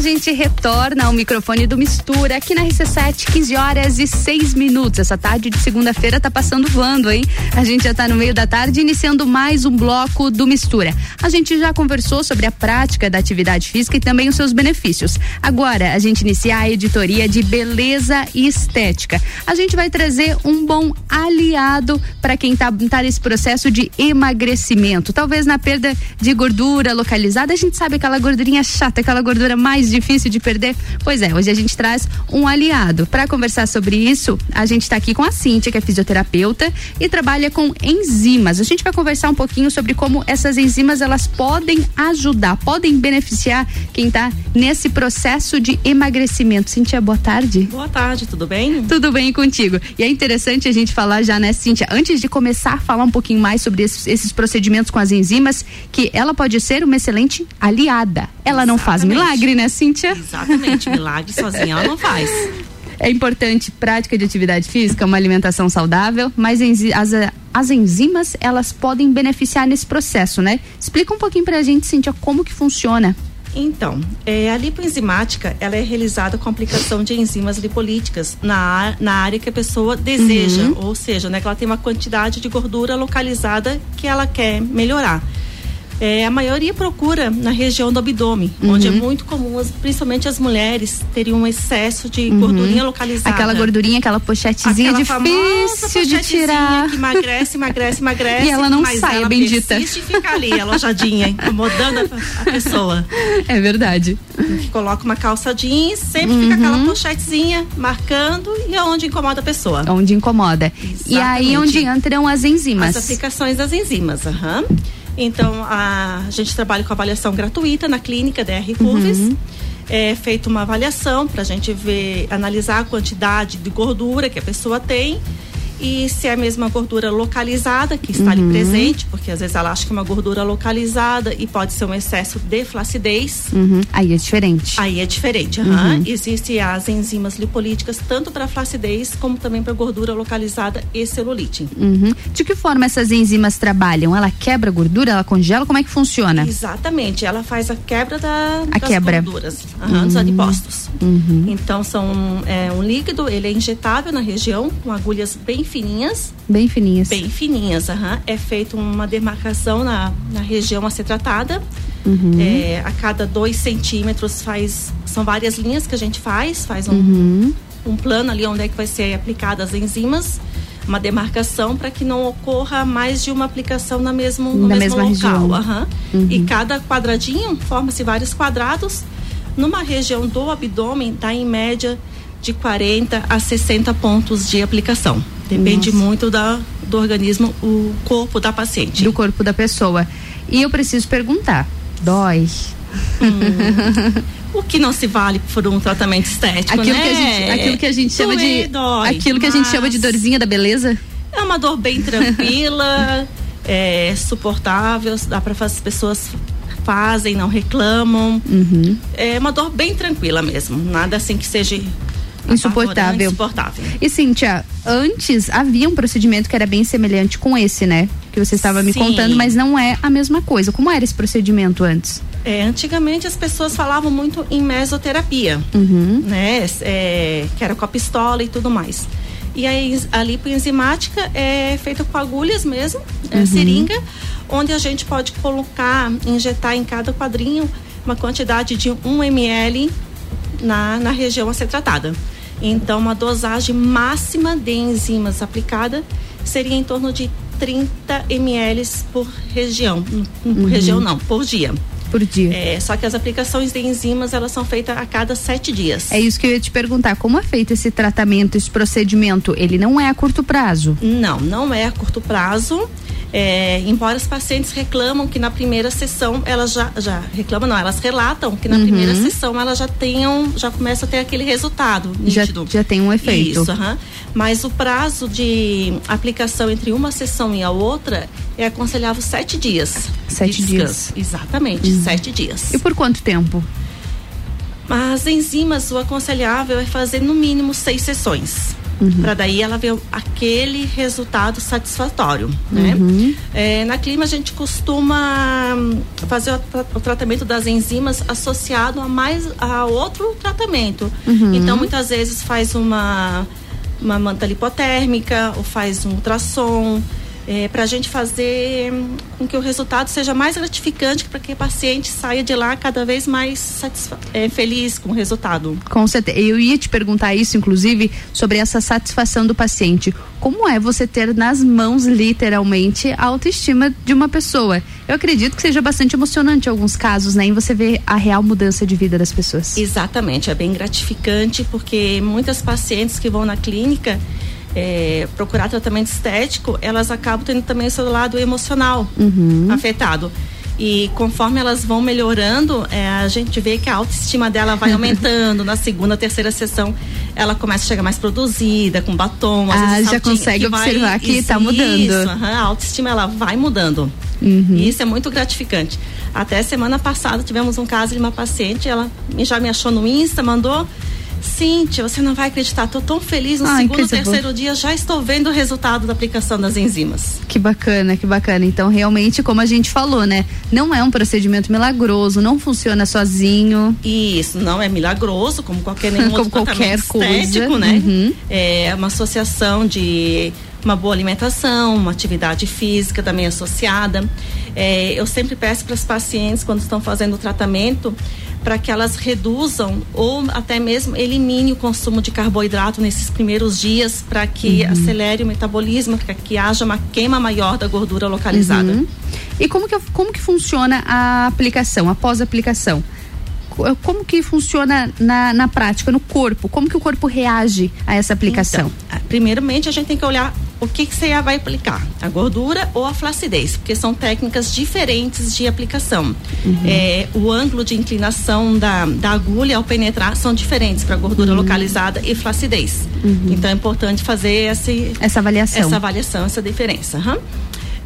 A gente retorna ao microfone do Mistura aqui na RC7, 15 horas e 6 minutos. Essa tarde de segunda-feira tá passando voando, hein? A gente já tá no meio da tarde iniciando mais um bloco do Mistura. A gente já conversou sobre a prática da atividade física e também os seus benefícios. Agora a gente inicia a editoria de beleza e estética. A gente vai trazer um bom aliado para quem tá, tá nesse processo de emagrecimento. Talvez na perda de gordura localizada, a gente sabe aquela gordurinha chata, aquela gordura mais difícil de perder. Pois é, hoje a gente traz um aliado. Para conversar sobre isso, a gente está aqui com a Cíntia, que é fisioterapeuta e trabalha com enzimas. A gente vai conversar um pouquinho sobre como essas enzimas elas podem ajudar, podem beneficiar quem está nesse processo de emagrecimento. Cíntia, boa tarde. Boa tarde, tudo bem? Tudo bem contigo. E é interessante a gente falar já, né, Cíntia, antes de começar a falar um pouquinho mais sobre esses, esses procedimentos com as enzimas, que ela pode ser uma excelente aliada. Ela não faz milagre, né, Cíntia? Exatamente, milagre sozinha ela não faz. É importante prática de atividade física, uma alimentação saudável, mas as, as enzimas, elas podem beneficiar nesse processo, né? Explica um pouquinho pra gente, Cíntia, como que funciona. Então, é, a lipoenzimática ela é realizada com a aplicação de enzimas lipolíticas na, na área que a pessoa deseja, Uhum. ou seja, né, que ela tem uma quantidade de gordura localizada que ela quer melhorar. É, a maioria procura na região do abdômen, onde é Uhum. muito comum, principalmente as mulheres, terem um excesso de Uhum. gordurinha localizada. Aquela gordurinha, aquela pochetezinha Aquela difícil de tirar. Que emagrece, emagrece, emagrece. E ela não mas sai, ela bendita. e fica ali, alojadinha, incomodando a, a pessoa. É verdade. Coloca uma calça jeans, sempre Uhum. fica aquela pochetezinha marcando e é onde incomoda a pessoa. Onde incomoda. E aí Exatamente. onde entram as enzimas. As aplicações das enzimas, aham. Então, a, a gente trabalha com avaliação gratuita na clínica DR Curves. Uhum. É feita uma avaliação para a gente ver, analisar a quantidade de gordura que a pessoa tem e se é a mesma gordura localizada que está ali Uhum. presente, porque às vezes ela acha que é uma gordura localizada e pode ser um excesso de flacidez. Uhum. Aí é diferente. Aí é diferente, aham. Uhum. Existem as enzimas lipolíticas tanto para flacidez como também para gordura localizada e celulite. Uhum. De que forma essas enzimas trabalham? Ela quebra a gordura? Ela congela? Como é que funciona? Exatamente, ela faz a quebra da, A das quebra. gorduras, dos Uhum. adipócitos. Uhum. Então são é, um líquido, ele é injetável na região com agulhas bem fininhas. Bem fininhas. Bem fininhas, aham. É feita uma demarcação na, na região a ser tratada. Uhum. É, a cada dois centímetros faz. São várias linhas que a gente faz, faz um, Uhum. um plano ali onde é que vai ser aplicadas as enzimas. Uma demarcação para que não ocorra mais de uma aplicação na mesmo, no Na mesmo mesma local. aham. Uhum. E cada quadradinho forma-se vários quadrados. Numa região do abdômen, dá em média de 40 a 60 pontos de aplicação. Depende Nossa. muito da, do organismo, o corpo da paciente. Do corpo da pessoa. E eu preciso perguntar: dói? O que não se vale por um tratamento estético, Aquilo né? que a gente, aquilo que a gente chama Doer, de. dói, aquilo que a gente chama de dorzinha da beleza? É uma dor bem tranquila, é suportável, dá para as pessoas fazem, não reclamam. Uhum. É uma dor bem tranquila mesmo, nada assim que seja Insuportável. Insuportável. E Cíntia, antes havia um procedimento que era bem semelhante com esse, né? Que você estava me Sim. contando, mas não é a mesma coisa. Como era esse procedimento antes? É, antigamente as pessoas falavam muito em mesoterapia, Uhum. né? É, que era com a pistola e tudo mais. E a, ens- a lipoenzimática é feita com agulhas mesmo, é Uhum. seringa, onde a gente pode colocar, injetar em cada quadrinho uma quantidade de 1 ml na, na região a ser tratada. Então, uma dosagem máxima de enzimas aplicada seria em torno de 30 ml por região. Por Uhum. região não, por dia. Por dia. É, só que as aplicações de enzimas elas são feitas a cada sete dias. É isso que eu ia te perguntar. Como é feito esse tratamento, esse procedimento? Ele não é a curto prazo? Não, não é a curto prazo. É, embora os pacientes reclamam que na primeira sessão elas já, já reclamam, não, elas relatam que na Uhum. primeira sessão elas já tenham, já começa a ter aquele resultado Já, nítido. já tem um efeito. Isso, aham. Mas o prazo de aplicação entre uma sessão e a outra é aconselhável sete dias. Sete de dias. Exatamente, Uhum. sete dias. E por quanto tempo? Mas enzimas, o aconselhável é fazer no mínimo seis sessões. Para daí ela ver aquele resultado satisfatório, né? Uhum. É, na clima a gente costuma fazer o, tra- o tratamento das enzimas associado a mais a outro tratamento. Uhum. Então muitas vezes faz uma uma manta lipotérmica ou faz um ultrassom para a gente fazer hum, com que o resultado seja mais gratificante para que o paciente saia de lá cada vez mais é, feliz com o resultado. Com certeza. Eu ia te perguntar isso, inclusive, sobre essa satisfação do paciente. Como é você ter nas mãos, literalmente, a autoestima de uma pessoa? Eu acredito que seja bastante emocionante em alguns casos, né? Em você ver a real mudança de vida das pessoas. Exatamente, é bem gratificante porque muitas pacientes que vão na clínica é, procurar tratamento estético, elas acabam tendo também o seu lado emocional Uhum. afetado. E conforme elas vão melhorando, é, a gente vê que a autoestima dela vai aumentando. Na segunda, terceira sessão, ela começa a chegar mais produzida, com batom. às Ah, vezes já consegue que vai- observar que isso, tá mudando. Isso, aham, a autoestima ela vai mudando. Uhum. E isso é muito gratificante. Até semana passada tivemos um caso de uma paciente, ela já me achou no Insta, mandou. Cíntia, você não vai acreditar, tô tão feliz no Ai, segundo, terceiro dia, já estou vendo o resultado da aplicação das enzimas. Que bacana, que bacana. Então, realmente, como a gente falou, né? Não é um procedimento milagroso, não funciona sozinho. Isso, não é milagroso, como qualquer nenhum Como outro qualquer tratamento coisa. estético, né? Uhum. É uma associação de uma boa alimentação, uma atividade física também associada. É, eu sempre peço para as pacientes, quando estão fazendo o tratamento, para que elas reduzam ou até mesmo elimine o consumo de carboidrato nesses primeiros dias, para que Uhum. acelere o metabolismo, para que haja uma queima maior da gordura localizada. Uhum. E como que, como que funciona a aplicação, após a aplicação? Co- Como que funciona na, na prática, no corpo? Como que o corpo reage a essa aplicação? Então, primeiramente a gente tem que olhar o que, que você vai aplicar, a gordura ou a flacidez, porque são técnicas diferentes de aplicação. É, o ângulo de inclinação da, da agulha ao penetrar são diferentes para gordura localizada e flacidez. Então é importante fazer esse, essa avaliação. Essa avaliação, essa diferença. aham.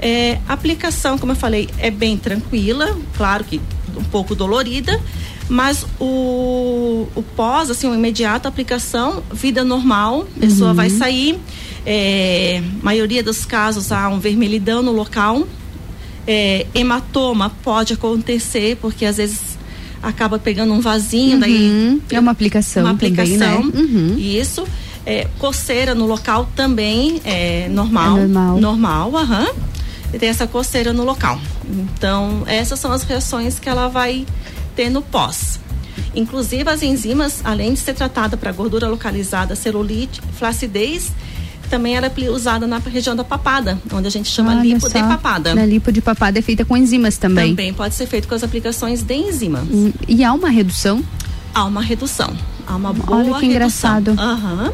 É, a aplicação, como eu falei, é bem tranquila, claro que um pouco dolorida, mas o, o pós, assim, o imediato, aplicação, vida normal, a pessoa Uhum. vai sair. É, maioria dos casos há um vermelhidão no local. É, hematoma pode acontecer, porque às vezes acaba pegando um vasinho, daí Uhum. É uma aplicação uma também, aplicação. né? Uhum. Isso. É, coceira no local também é normal. É normal. Normal, aham. E tem essa coceira no local. Então, essas são as reações que ela vai ter no pós. Inclusive, as enzimas, além de ser tratada para gordura localizada, celulite, flacidez, também ela é usada na região da papada, onde a gente chama lipo de papada. Na lipo de papada é feita com enzimas também. Também pode ser feito com as aplicações de enzima. Hum, E há uma redução? Há uma redução. Há uma boa Olha que redução. engraçado. Aham.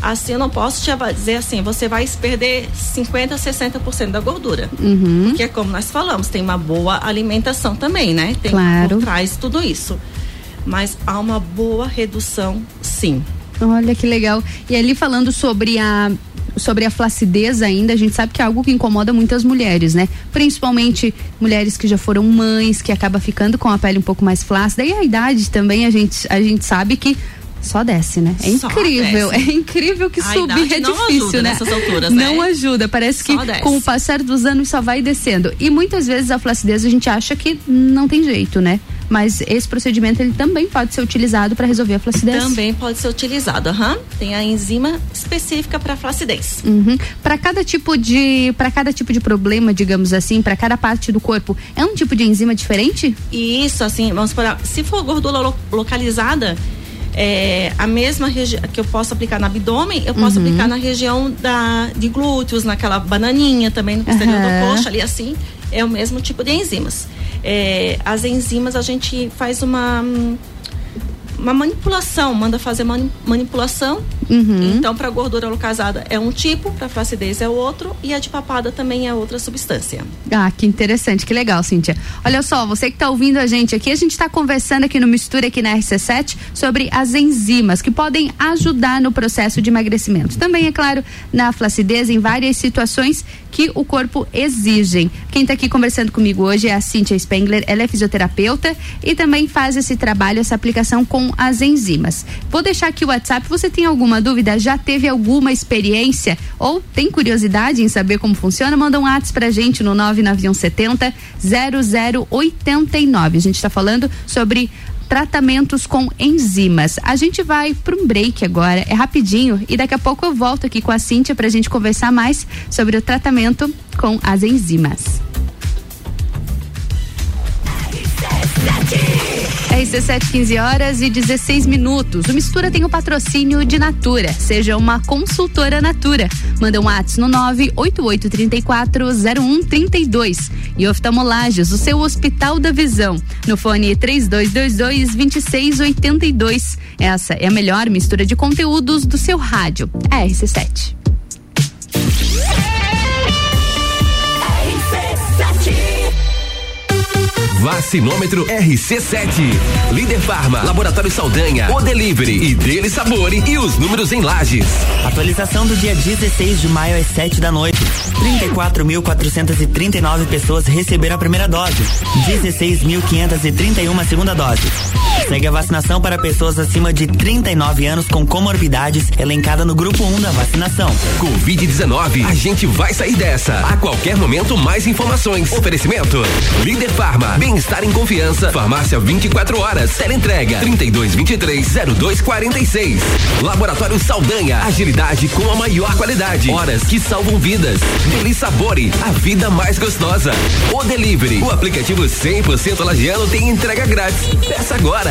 Assim, eu não posso te dizer assim, você vai perder 50% a 60% da gordura. Uhum. Porque é como nós falamos, tem uma boa alimentação também, né? Tem Claro. por trás tudo isso. Mas há uma boa redução, sim. Olha que legal. E ali falando sobre a sobre a flacidez ainda, a gente sabe que é algo que incomoda muitas mulheres, né? Principalmente mulheres que já foram mães, que acaba ficando com a pele um pouco mais flácida. E a idade também, a gente, a gente sabe que só desce, né? É Só incrível, desce. é incrível que A subir é não difícil, né? nessas alturas, Não né? ajuda, parece que Só desce. com o passar dos anos só vai descendo. E muitas vezes a flacidez a gente acha que não tem jeito, né? Mas esse procedimento ele também pode ser utilizado para resolver a flacidez. Também pode ser utilizado, aham. Tem a enzima específica para flacidez. Uhum. Para cada tipo de para cada tipo de problema, digamos assim, para cada parte do corpo, é um tipo de enzima diferente? E isso, assim, vamos para. Se for gordura lo- localizada, é, a mesma região que eu posso aplicar no abdômen, eu posso Uhum. aplicar na região da, de glúteos, naquela bananinha também, no posterior Aham. do coxo, ali assim, é o mesmo tipo de enzimas. É, as enzimas a gente faz uma. Uma manipulação, manda fazer mani- manipulação. Uhum. Então, para gordura localizada é um tipo, para flacidez é outro, e a de papada também é outra substância. Ah, que interessante, que legal, Cíntia. Olha só, você que está ouvindo a gente aqui, a gente está conversando aqui no Mistura aqui na RC7 sobre as enzimas que podem ajudar no processo de emagrecimento. Também, é claro, na flacidez, em várias situações que o corpo exigem. Quem está aqui conversando comigo hoje é a Cíntia Spengler, ela é fisioterapeuta e também faz esse trabalho, essa aplicação com as enzimas. Vou deixar aqui o WhatsApp, você tem alguma dúvida? Já teve alguma experiência ou tem curiosidade em saber como funciona? Manda um WhatsApp pra gente no 99170 0089. A gente está falando sobre tratamentos com enzimas. A gente vai para um break agora, é rapidinho, e daqui a pouco eu volto aqui com a Cíntia para a gente conversar mais sobre o tratamento com as enzimas. RC7, 15 horas e 16 minutos. O Mistura tem o patrocínio de Natura. Seja uma consultora Natura. Manda um WhatsApp no 988340132. E oftalmolages, o seu Hospital da Visão. No fone 3222-2682. Essa é a melhor mistura de conteúdos do seu rádio. É RC7. Vacinômetro RC7. Líder Farma, Laboratório Saldanha, O Delivery e Dele Sabore e os números em lajes. Atualização do dia 16 de maio às 7 da noite. 34.439 pessoas receberam a primeira dose. 16.531 a segunda dose. Segue a vacinação para pessoas acima de 39 anos com comorbidades, elencada no grupo 1 da vacinação. Covid-19, a gente vai sair dessa. A qualquer momento, mais informações. Oferecimento: Líder Farma, bem-estar em confiança. Farmácia 24 horas, entrega 3223-0246. Laboratório Saldanha, agilidade com a maior qualidade. Horas que salvam vidas. Deli Sabore, a vida mais gostosa. O Delivery, o aplicativo 100% lagiano tem entrega grátis. Peça agora.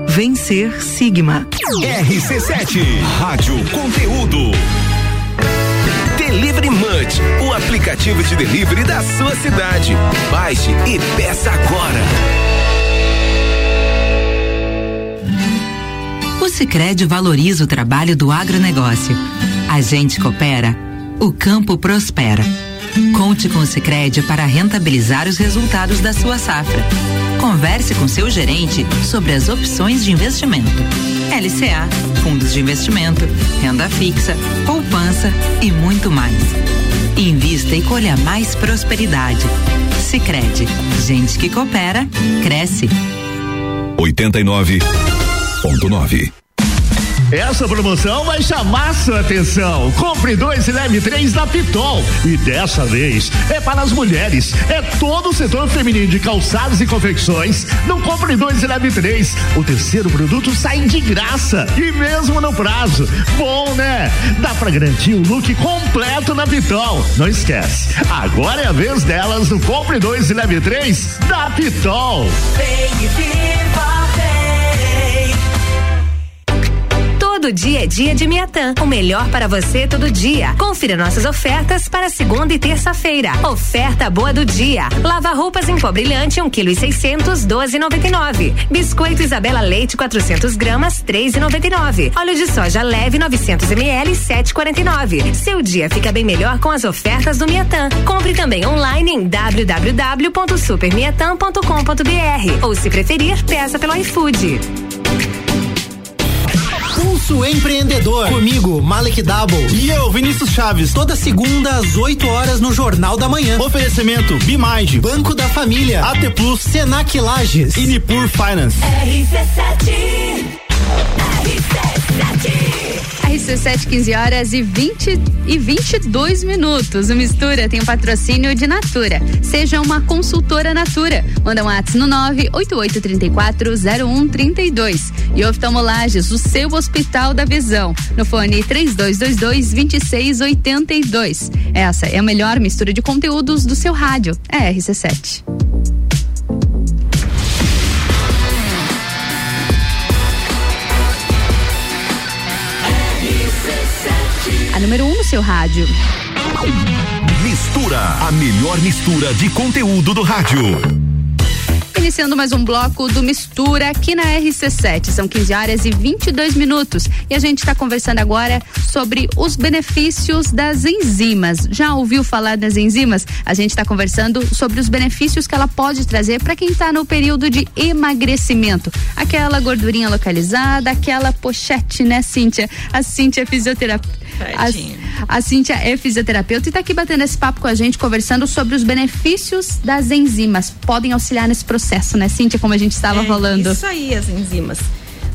Vencer Sigma. RC7, Rádio Conteúdo. Delivery Munch, o aplicativo de delivery da sua cidade. Baixe e peça agora. O Sicredi valoriza o trabalho do agronegócio. A gente coopera, o campo prospera. Conte com o Sicredi para rentabilizar os resultados da sua safra. Converse com seu gerente sobre as opções de investimento. LCA, fundos de investimento, renda fixa, poupança e muito mais. Invista e colha mais prosperidade. Sicredi, gente que coopera, cresce. 89.9. Essa promoção vai chamar sua atenção. Compre dois e leve três da Pitol. E dessa vez é para as mulheres. É todo o setor feminino de calçados e confecções. Não compre dois e leve três. O terceiro produto sai de graça. E mesmo no prazo. Bom, né? Dá para garantir o look completo na Pitol. Não esquece. Agora é a vez delas no Compre dois e leve três da Pitol. Vem viva, Todo dia é dia de Miatã. O melhor para você todo dia. Confira nossas ofertas para segunda e terça-feira. Oferta boa do dia. Lava roupas em pó brilhante, um quilo e seiscentos, doze noventa e nove. Biscoito Isabela Leite, 400 gramas, três e noventa e nove. Óleo de soja leve, 900 ml, sete quarenta e nove. Seu dia fica bem melhor com as ofertas do Miatã. Compre também online em www.supermiatã.com.br ou se preferir, peça pelo iFood. Pulso Empreendedor. Comigo, Malek Double. E eu, Vinícius Chaves. Toda segunda às 8 horas no Jornal da Manhã. Oferecimento Bimage, Banco da Família, AT Plus, Senac Lages e Nipur Finance. RC7 RC7, 15 horas e 20 e 22 minutos. O Mistura tem o um patrocínio de Natura. Seja uma consultora Natura. Manda um WhatsApp no 988340132. E oftalmolages, o seu Hospital da Visão. No fone 3222-2682. Essa é a melhor mistura de conteúdos do seu rádio. É RC7. A número 1 um no seu rádio. Mistura, a melhor mistura de conteúdo do rádio. Iniciando mais um bloco do Mistura aqui na RC7. São 15 horas e 22 minutos. E a gente está conversando agora sobre os benefícios das enzimas. Já ouviu falar das enzimas? A gente está conversando sobre os benefícios que ela pode trazer para quem está no período de emagrecimento. Aquela gordurinha localizada, aquela pochete, né, Cíntia? A Cíntia é fisioterapeuta. A, a Cíntia é fisioterapeuta e está aqui batendo esse papo com a gente, conversando sobre os benefícios das enzimas. Podem auxiliar nesse processo, né, Cíntia? Como a gente estava É falando. Isso aí, as enzimas.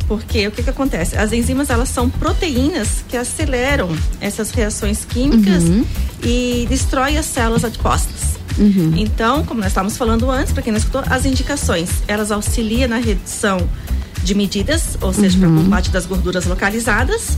Porque o que que acontece? As enzimas, elas são proteínas que aceleram essas reações químicas Uhum. e destrói as células adipostas. Uhum. Então, como nós estávamos falando antes, para quem não escutou, as indicações, elas auxiliam na redução de medidas, ou seja, para o combate das gorduras localizadas,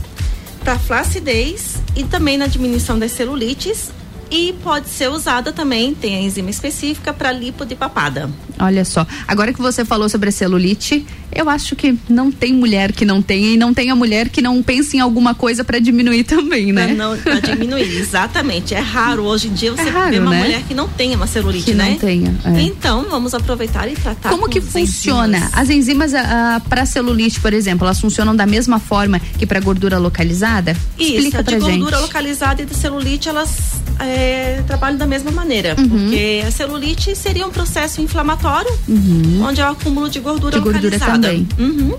para flacidez e também na diminuição das celulites e pode ser usada também, tem a enzima específica para lipo de papada. Olha só, agora que você falou sobre a celulite, eu acho que não tem mulher que não tenha e não tem a mulher que não pense em alguma coisa para diminuir também, né? Pra, não, pra diminuir, exatamente. É raro hoje em dia você É raro, ver uma né? mulher que não tenha uma celulite, Que não né? tenha, é. Então, vamos aproveitar e tratar Como com que funciona? enzimas. As enzimas para celulite, por exemplo, elas funcionam da mesma forma que para gordura localizada? Isso, Explica a de pra gente. gordura localizada e de celulite, elas é, trabalham da mesma maneira. Uhum. Porque a celulite seria um processo inflamatório, Uhum. onde é o acúmulo de gordura De gordura localizada. também. Uhum.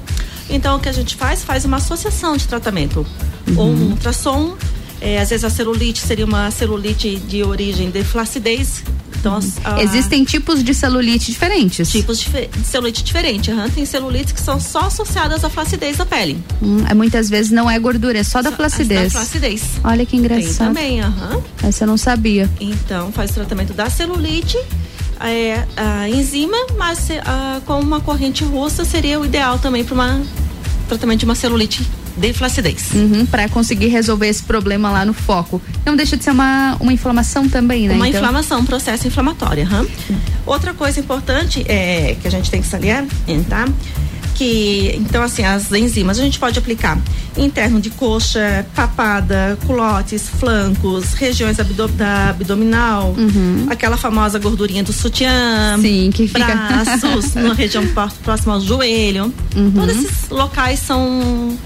Então, o que a gente faz? Faz uma associação de tratamento. Uhum. Ou um ultrassom. é, às vezes a celulite seria uma celulite de origem de flacidez. Então, as- a- Existem tipos de celulite diferentes. tipos de, de celulite diferente. aham. Tem celulites que são só associadas à flacidez da pele. Hum, é, muitas vezes não é gordura, é só da flacidez. Da flacidez. Olha que Tem engraçado. também, aham. Essa eu não sabia. Então, faz o tratamento da celulite, é, a enzima, mas se- a- com uma corrente russa seria o ideal também para um tratamento de uma celulite de flacidez. Uhum, para conseguir resolver esse problema lá no foco. Não deixa de ser uma, uma inflamação também, né? Uma Então- inflamação, um processo inflamatório. aham. Outra coisa importante é que a gente tem que salientar? Que, então, assim, as enzimas a gente pode aplicar interno de coxa, papada, culotes, flancos, regiões abdo- da abdominal, aquela famosa gordurinha do sutiã, Uhum. Sim, que fica- braços, na região pró- próxima ao joelho. Uhum. Todos esses locais são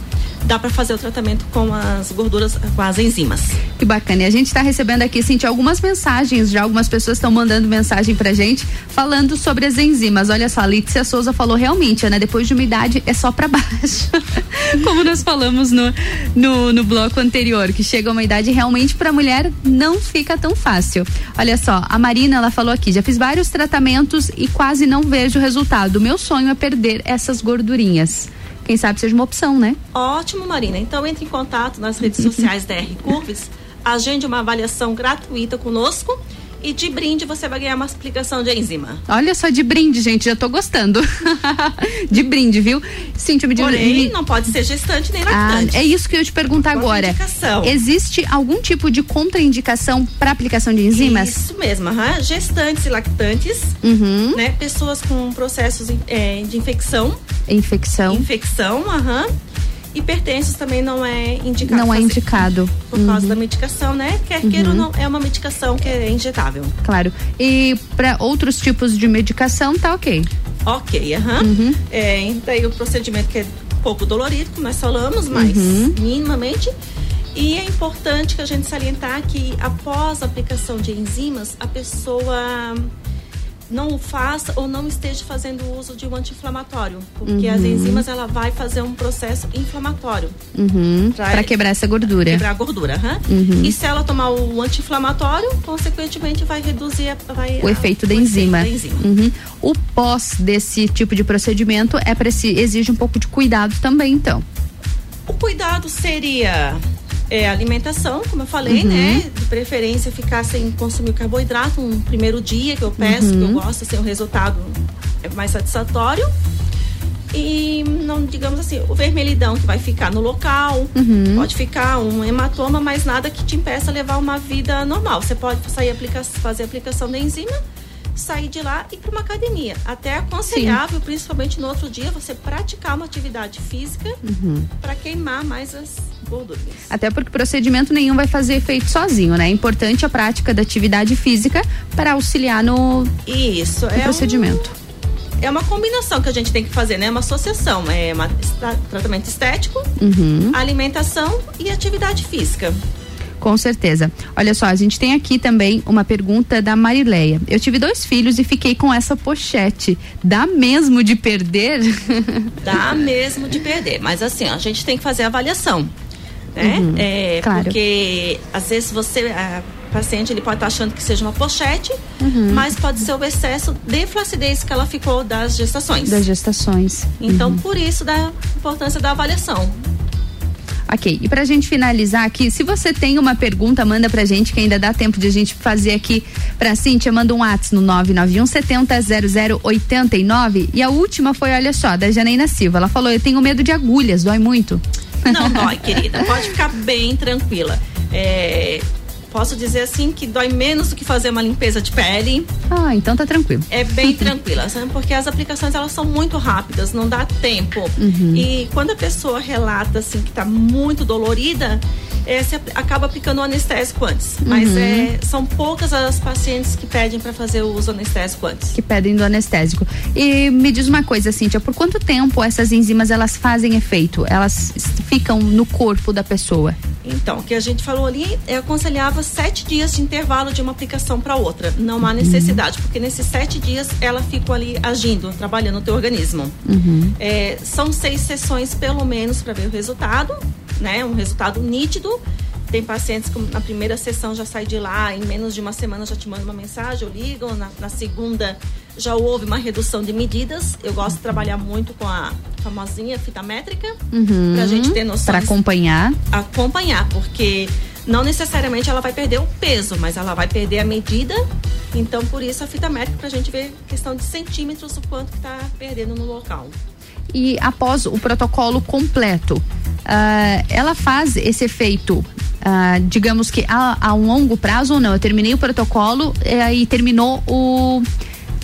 dá para fazer o tratamento com as gorduras, com as enzimas. Que bacana. E a gente está recebendo aqui, Cintia, algumas mensagens. Já algumas pessoas estão mandando mensagem pra gente falando sobre as enzimas. Olha só, a Lícia Souza falou realmente, né? Depois de uma idade é só pra baixo. Como nós falamos no, no, no bloco anterior, que chega uma idade realmente pra mulher não fica tão fácil. Olha só, a Marina, ela falou aqui, já fiz vários tratamentos e quase não vejo resultado. Meu sonho é perder essas gordurinhas. Quem sabe seja uma opção, né? Ótimo, Marina. Então entre em contato nas redes sociais da R Curves, agende uma avaliação gratuita conosco e de brinde você vai ganhar uma aplicação de enzima. Olha só de brinde, gente, já tô gostando. de brinde, viu? Cíntia, me diga. Porém, não pode ser gestante nem Ah, lactante. é isso que eu ia te perguntar agora. Existe algum tipo de contraindicação para aplicação de enzimas? Isso mesmo, aham. gestantes e lactantes, Uhum. né? Pessoas com processos eh, de infecção. Infecção. Infecção, aham. Hipertensos também não é indicado. Não é indicado. Por causa Uhum. da medicação, né? Quer queira ou Uhum. não, é uma medicação que é injetável. Claro. E para outros tipos de medicação, tá ok. Ok, aham. Uhum. É, daí o procedimento que é pouco dolorido, como nós falamos, mas Uhum. minimamente. E é importante que a gente salientar que após a aplicação de enzimas, a pessoa não o faça ou não esteja fazendo uso de um anti-inflamatório, porque as Uhum. enzimas ela vai fazer um processo inflamatório. Uhum. Para quebrar essa gordura. Quebrar a gordura. Uhum. E se ela tomar o anti-inflamatório, consequentemente vai reduzir a, vai, O a- efeito da o enzima. da enzima. Uhum. O pós desse tipo de procedimento é preci- exige um pouco de cuidado também, então. O cuidado seria é, alimentação, como eu falei, Uhum. né? De preferência ficar sem consumir carboidrato um primeiro dia que eu peço, que eu Uhum. gosto, assim, o resultado é mais satisfatório. E não, digamos assim, o vermelhidão que vai ficar no local, Uhum. pode ficar um hematoma, mas nada que te impeça a levar uma vida normal. Você pode sair aplica fazer aplicação da enzima, sair de lá e ir para uma academia. Até é aconselhável, principalmente no outro dia, você praticar uma atividade física Uhum. para queimar mais as Até porque procedimento nenhum vai fazer efeito sozinho, né? É importante a prática da atividade física para auxiliar no, Isso, no é procedimento. Um, é uma combinação que a gente tem que fazer, né? Uma associação. É uma, tratamento estético, Uhum. alimentação e atividade física. Com certeza. Olha só, a gente tem aqui também uma pergunta da Marileia. Eu tive dois filhos e fiquei com essa pochete. Dá mesmo de perder? Dá mesmo de perder. Mas assim, a gente tem que fazer a avaliação. Né? Uhum, É, claro. Porque às vezes você. A, paciente ele pode estar achando que seja uma pochete, Uhum. mas pode ser o excesso de flacidez que ela ficou das gestações. Das gestações. Então, Uhum. por isso da importância da avaliação. Ok, e pra gente finalizar aqui, se você tem uma pergunta, manda pra gente, que ainda dá tempo de a gente fazer aqui pra Cíntia, manda um WhatsApp no 991 70 0089. E a última foi, olha só, da Janaína Silva. Ela falou: Eu tenho medo de agulhas, dói muito. Não dói, querida. Pode ficar bem tranquila. É, posso dizer assim que dói menos do que fazer uma limpeza de pele. Ah, então tá tranquilo. É bem tranquila, sabe? Porque as aplicações elas são muito rápidas, não dá tempo. Uhum. E quando a pessoa relata assim que tá muito dolorida, é, apl- acaba aplicando o anestésico antes. Mas Uhum. é, são poucas as pacientes que pedem para fazer o uso anestésico antes. Que pedem do anestésico. E me diz uma coisa, Cíntia, por quanto tempo essas enzimas elas fazem efeito? Elas ficam no corpo da pessoa? Então, o que a gente falou ali é aconselhável sete dias de intervalo de uma aplicação para outra. Não há necessidade, porque nesses sete dias ela fica ali agindo, trabalhando no teu organismo. Uhum. É, são seis sessões pelo menos para ver o resultado, né? Um resultado nítido. Tem pacientes que na primeira sessão já sai de lá, em menos de uma semana já te mandam uma mensagem, ou ligam, na, na segunda já houve uma redução de medidas. Eu gosto de trabalhar muito com a famosinha fita métrica, Uhum. pra gente ter noção. Pra acompanhar. Acompanhar, porque não necessariamente ela vai perder o peso, mas ela vai perder a medida. Então, por isso a fita métrica pra gente ver questão de centímetros o quanto que tá perdendo no local. E após o protocolo completo, ah, ela faz esse efeito, ah, digamos que a, a um longo prazo ou não? Eu terminei o protocolo eh, e terminou o,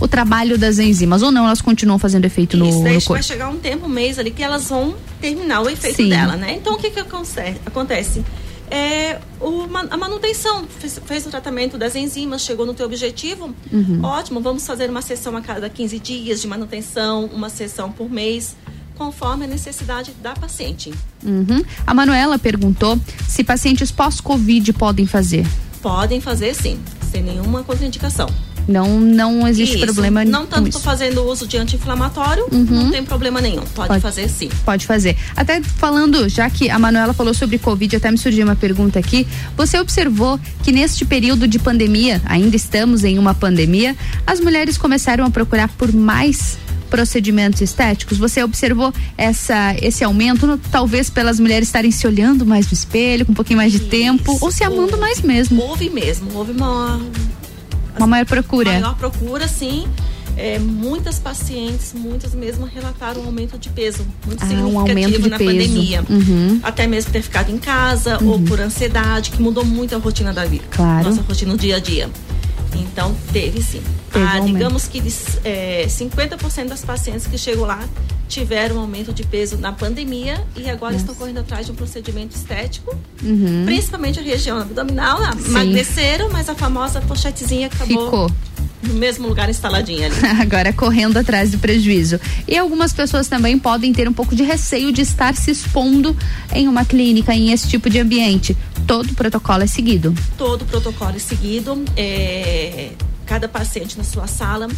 o trabalho das enzimas, ou não? Elas continuam fazendo efeito no, Isso, no vai corpo? chegar um tempo, um mês ali, que elas vão terminar o efeito Sim. dela, né? Então, o que que aconte- acontece? É o a manutenção, fez, fez o tratamento das enzimas, chegou no teu objetivo, Uhum. ótimo, vamos fazer uma sessão a cada 15 dias de manutenção, uma sessão por mês, conforme a necessidade da paciente. Uhum. A Manuela perguntou se pacientes pós-Covid podem fazer. Podem fazer sim, sem nenhuma contraindicação. Não, não existe Isso. problema Não com tanto isso. fazendo uso de anti-inflamatório, Uhum. não tem problema nenhum. Pode, Pode. fazer sim. Pode fazer. Até falando, já que a Manuela falou sobre Covid, até me surgiu uma pergunta aqui. Você observou que neste período de pandemia, ainda estamos em uma pandemia, as mulheres começaram a procurar por mais procedimentos estéticos? Você observou essa, esse aumento, no- talvez pelas mulheres estarem se olhando mais no espelho, com um pouquinho mais de tempo, ou se amando mais mesmo? Houve mesmo, houve uma Uma maior procura. maior procura, sim. É, muitas pacientes, muitas mesmo relataram um aumento de peso muito Ah, um significativo aumento de na peso. pandemia. Uhum. Até mesmo ter ficado em casa ou por ansiedade, que mudou muito a rotina da vida. Claro. Nossa rotina no dia a dia. Então, teve sim. Teve ah, um aumento. digamos que é, 50% das pacientes que chegou lá tiveram um aumento de peso na pandemia e agora estão correndo atrás de um procedimento estético, Uhum. principalmente a região abdominal. ah, Emagreceram, mas a famosa pochetezinha acabou Ficou. No mesmo lugar instaladinha ali. Agora correndo atrás do prejuízo. E algumas pessoas também podem ter um pouco de receio de estar se expondo em uma clínica, em esse tipo de ambiente. Todo o protocolo é seguido. todo o protocolo é seguido, é, cada paciente na sua sala.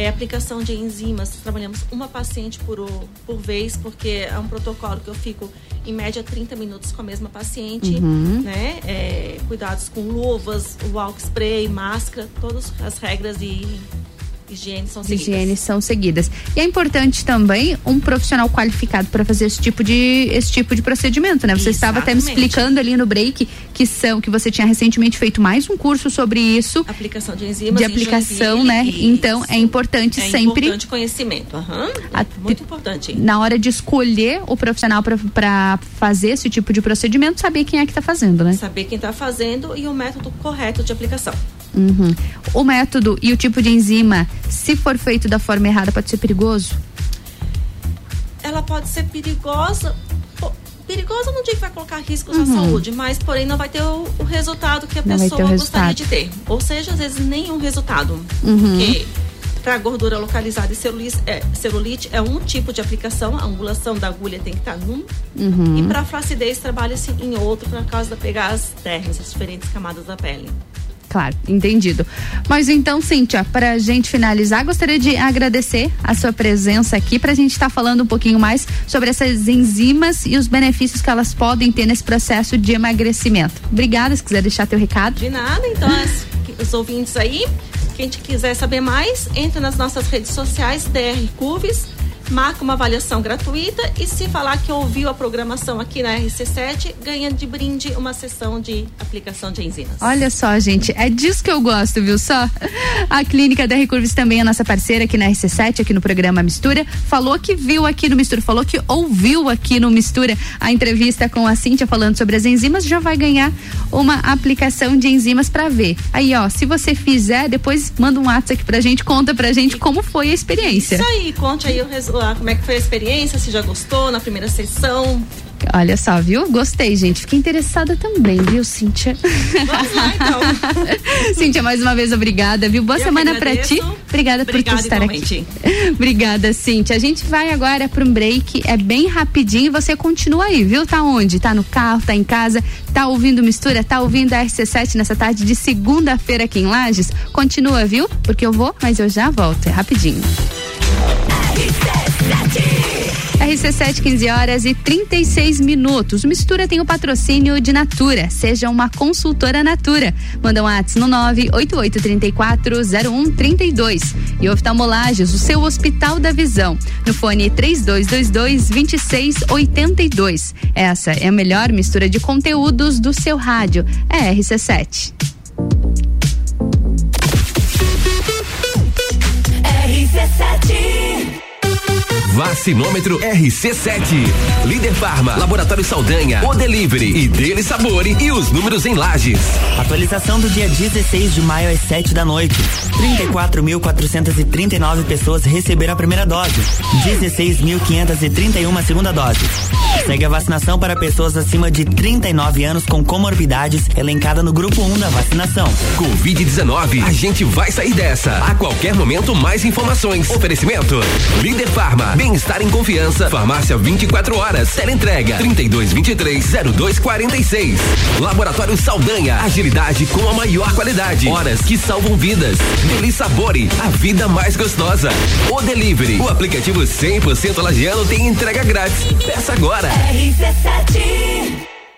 É, aplicação de enzimas, trabalhamos uma paciente por, por vez, porque é um protocolo que eu fico em média 30 minutos com a mesma paciente, Uhum. né? É, cuidados com luvas, o álcool spray, máscara, todas as regras de higiene são seguidas. higiene são seguidas. E é importante também um profissional qualificado para fazer esse tipo de esse tipo de procedimento, né? Você estava até me Exatamente. explicando ali no break que são que você tinha recentemente feito mais um curso sobre isso. Aplicação de enzimas de aplicação, né? isso. Então é importante É sempre importante conhecimento, aham. A- muito importante. na hora de escolher o profissional para fazer esse tipo de procedimento, saber quem é que está fazendo, né? Saber quem está fazendo e o método correto de aplicação. Uhum. O método e o tipo de enzima, se for feito da forma errada, pode ser perigoso? ela pode ser perigosa. Perigosa não digo que vai colocar riscos à Uhum. saúde, mas porém não vai ter o, o resultado que a Não pessoa gostaria de ter. Ou seja, às vezes nenhum resultado. Uhum. Porque para gordura localizada e celulite é, celulite é um tipo de aplicação, a angulação da agulha tem que estar num. Uhum. E para flacidez trabalha-se em outro por causa de pegar as terras, as diferentes camadas da pele. Claro, entendido. Mas então, Cíntia, para a gente finalizar, gostaria de agradecer a sua presença aqui para a gente estar falando um pouquinho mais sobre essas enzimas e os benefícios que elas podem ter nesse processo de emagrecimento. Obrigada, se quiser deixar teu recado. De nada, então os ouvintes aí, quem quiser saber mais, entra nas nossas redes sociais, DR Curves, marca uma avaliação gratuita e se falar que ouviu a programação aqui na RC7, ganha de brinde uma sessão de aplicação de enzimas. Olha só, gente, é disso que eu gosto, viu só? A clínica da Recurves também é nossa parceira aqui na RC7, aqui no programa Mistura. Falou que viu aqui no Mistura, falou que ouviu aqui no Mistura a entrevista com a Cíntia falando sobre as enzimas, já vai ganhar uma aplicação de enzimas pra ver. Aí, ó, se você fizer, depois manda um WhatsApp aqui pra gente, conta pra gente como foi a experiência. Isso aí, conte aí o resu- ah, como é que foi a experiência, se já gostou na primeira sessão. Olha só, viu? Gostei, gente. Fiquei interessada também, viu, Cíntia? Vamos lá, então. Cíntia, mais uma vez, obrigada, viu? Boa Eu semana pra agradeço. ti. Obrigada por tu estar igualmente. aqui. obrigada, Cíntia. A gente vai agora para um break, é bem rapidinho e você continua aí, viu? Tá onde? Tá no carro, tá em casa, tá ouvindo mistura, tá ouvindo a RC7 nessa tarde de segunda-feira aqui em Lages? Continua, viu? Porque eu vou, mas eu já volto, é rapidinho. RC7, 15 horas e 36 minutos. Mistura tem o patrocínio de Natura. Seja uma consultora Natura. Manda um WhatsApp no 988340132. E oftalmolages, o seu Hospital da Visão. No fone 3222-2682. Essa é a melhor mistura de conteúdos do seu rádio. É RC7. RC7 Vacinômetro RC7. Líder Farma, Laboratório Saldanha, O Delivery e Dele Sabore e os números em lajes. Atualização do dia 16 de maio às 7 da noite. 34.439 pessoas receberam a primeira dose. 16.531 a segunda dose. Segue a vacinação para pessoas acima de 39 anos com comorbidades, elencada no grupo 1 da vacinação. Covid-19, a gente vai sair dessa. A qualquer momento, mais informações. Oferecimento: Líder Farma, bem-estar em confiança. Farmácia 24 horas. Teleentrega 3223-0246. Laboratório Saldanha, agilidade com a maior qualidade. Horas que salvam vidas. Deli Sabore, a vida mais gostosa. O Delivery, o aplicativo 100% lagiano tem entrega grátis. Peça agora. RC7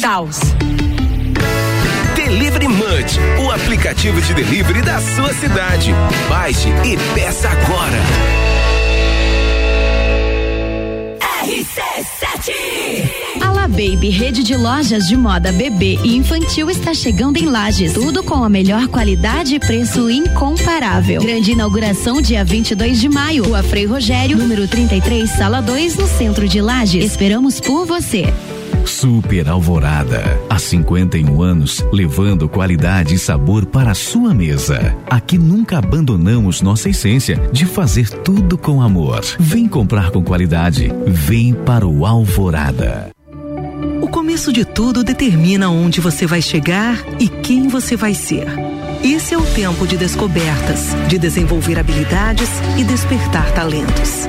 Taos. Delivery Munch, o aplicativo de delivery da sua cidade. Baixe e peça agora. RC7 A La Baby, rede de lojas de moda bebê e infantil está chegando em Lages. Tudo com a melhor qualidade e preço incomparável. Grande inauguração dia 22 de maio. Rua Frei Rogério, número 33, sala 2, no centro de Lages. Esperamos por você. Super Alvorada. Há 51 anos, levando qualidade e sabor para a sua mesa. Aqui nunca abandonamos nossa essência de fazer tudo com amor. Vem comprar com qualidade. Vem para o Alvorada. O começo de tudo determina onde você vai chegar e quem você vai ser. Esse é o tempo de descobertas, de desenvolver habilidades e despertar talentos.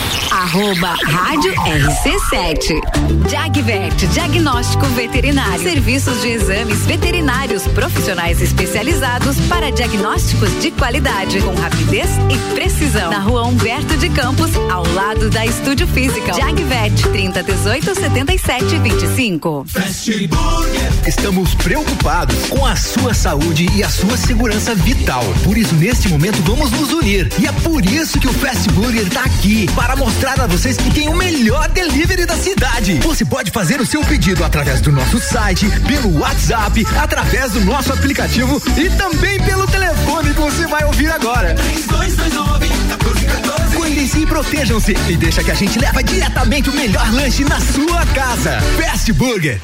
Arroba Rádio RC7. Jagvet, diagnóstico veterinário. Serviços de exames veterinários profissionais especializados para diagnósticos de qualidade, com rapidez e precisão. Na rua Humberto de Campos, ao lado da Estúdio Física. Jagvet, 30 18 77 25. Fast Burger. Estamos preocupados com a sua saúde e a sua segurança vital. Por isso, neste momento, vamos nos unir. E é por isso que o Fast Burger está aqui para mostrar a vocês que tem o melhor delivery da cidade. Você pode fazer o seu pedido através do nosso site, pelo WhatsApp, através do nosso aplicativo e também pelo telefone que você vai ouvir agora. 3229 Cuidem-se e protejam-se e deixa que a gente leva diretamente o melhor lanche na sua casa. Fast Burger.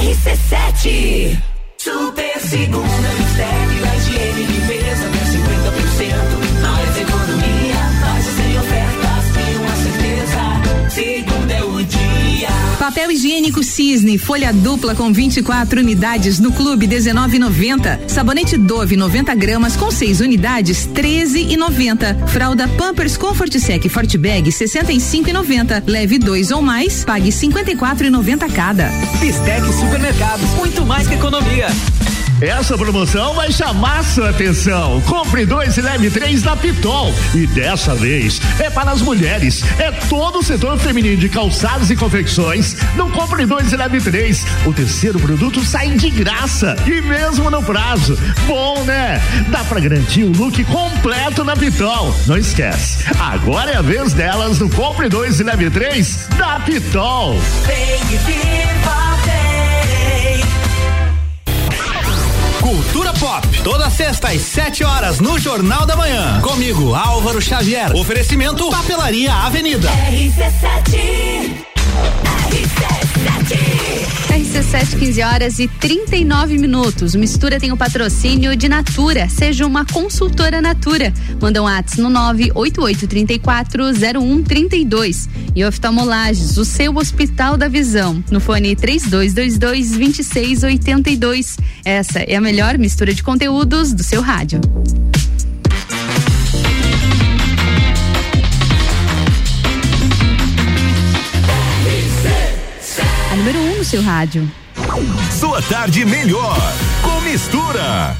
RC7 Super segunda, mistério, a higiene, limpeza, até 50%. Segunda é o dia. Papel higiênico Cisne, folha dupla com 24 unidades no clube 19,90. Sabonete Dove 90 gramas com 6 unidades 13,90. Fralda Pampers Comfort Sec Forte Bag 65,90. Leve dois ou mais, pague 54,90 cada. Bistec Supermercados, muito mais que economia. Essa promoção vai chamar sua atenção. Compre dois e leve três na Pitol. E dessa vez é para as mulheres. É todo o setor feminino de calçados e confecções. Não compre dois e leve três. O terceiro produto sai de graça. E mesmo no prazo. Bom, né? Dá para garantir o look completo na Pitol. Não esquece. Agora é a vez delas no Compre dois e leve três da Pitol. Vem e viva, Cultura Pop, toda sexta às 7 horas no Jornal da Manhã. Comigo, Álvaro Xavier. Oferecimento Papelaria Avenida. RC7 RC7, 15 horas e 39 minutos. Mistura tem o patrocínio de Natura. Seja uma consultora Natura. Manda um WhatsApp no 988340132. E oftalmolages, o seu Hospital da Visão. No fone 3222-2682. Essa é a melhor mistura de conteúdos do seu rádio. Seu rádio. Sua tarde melhor com mistura.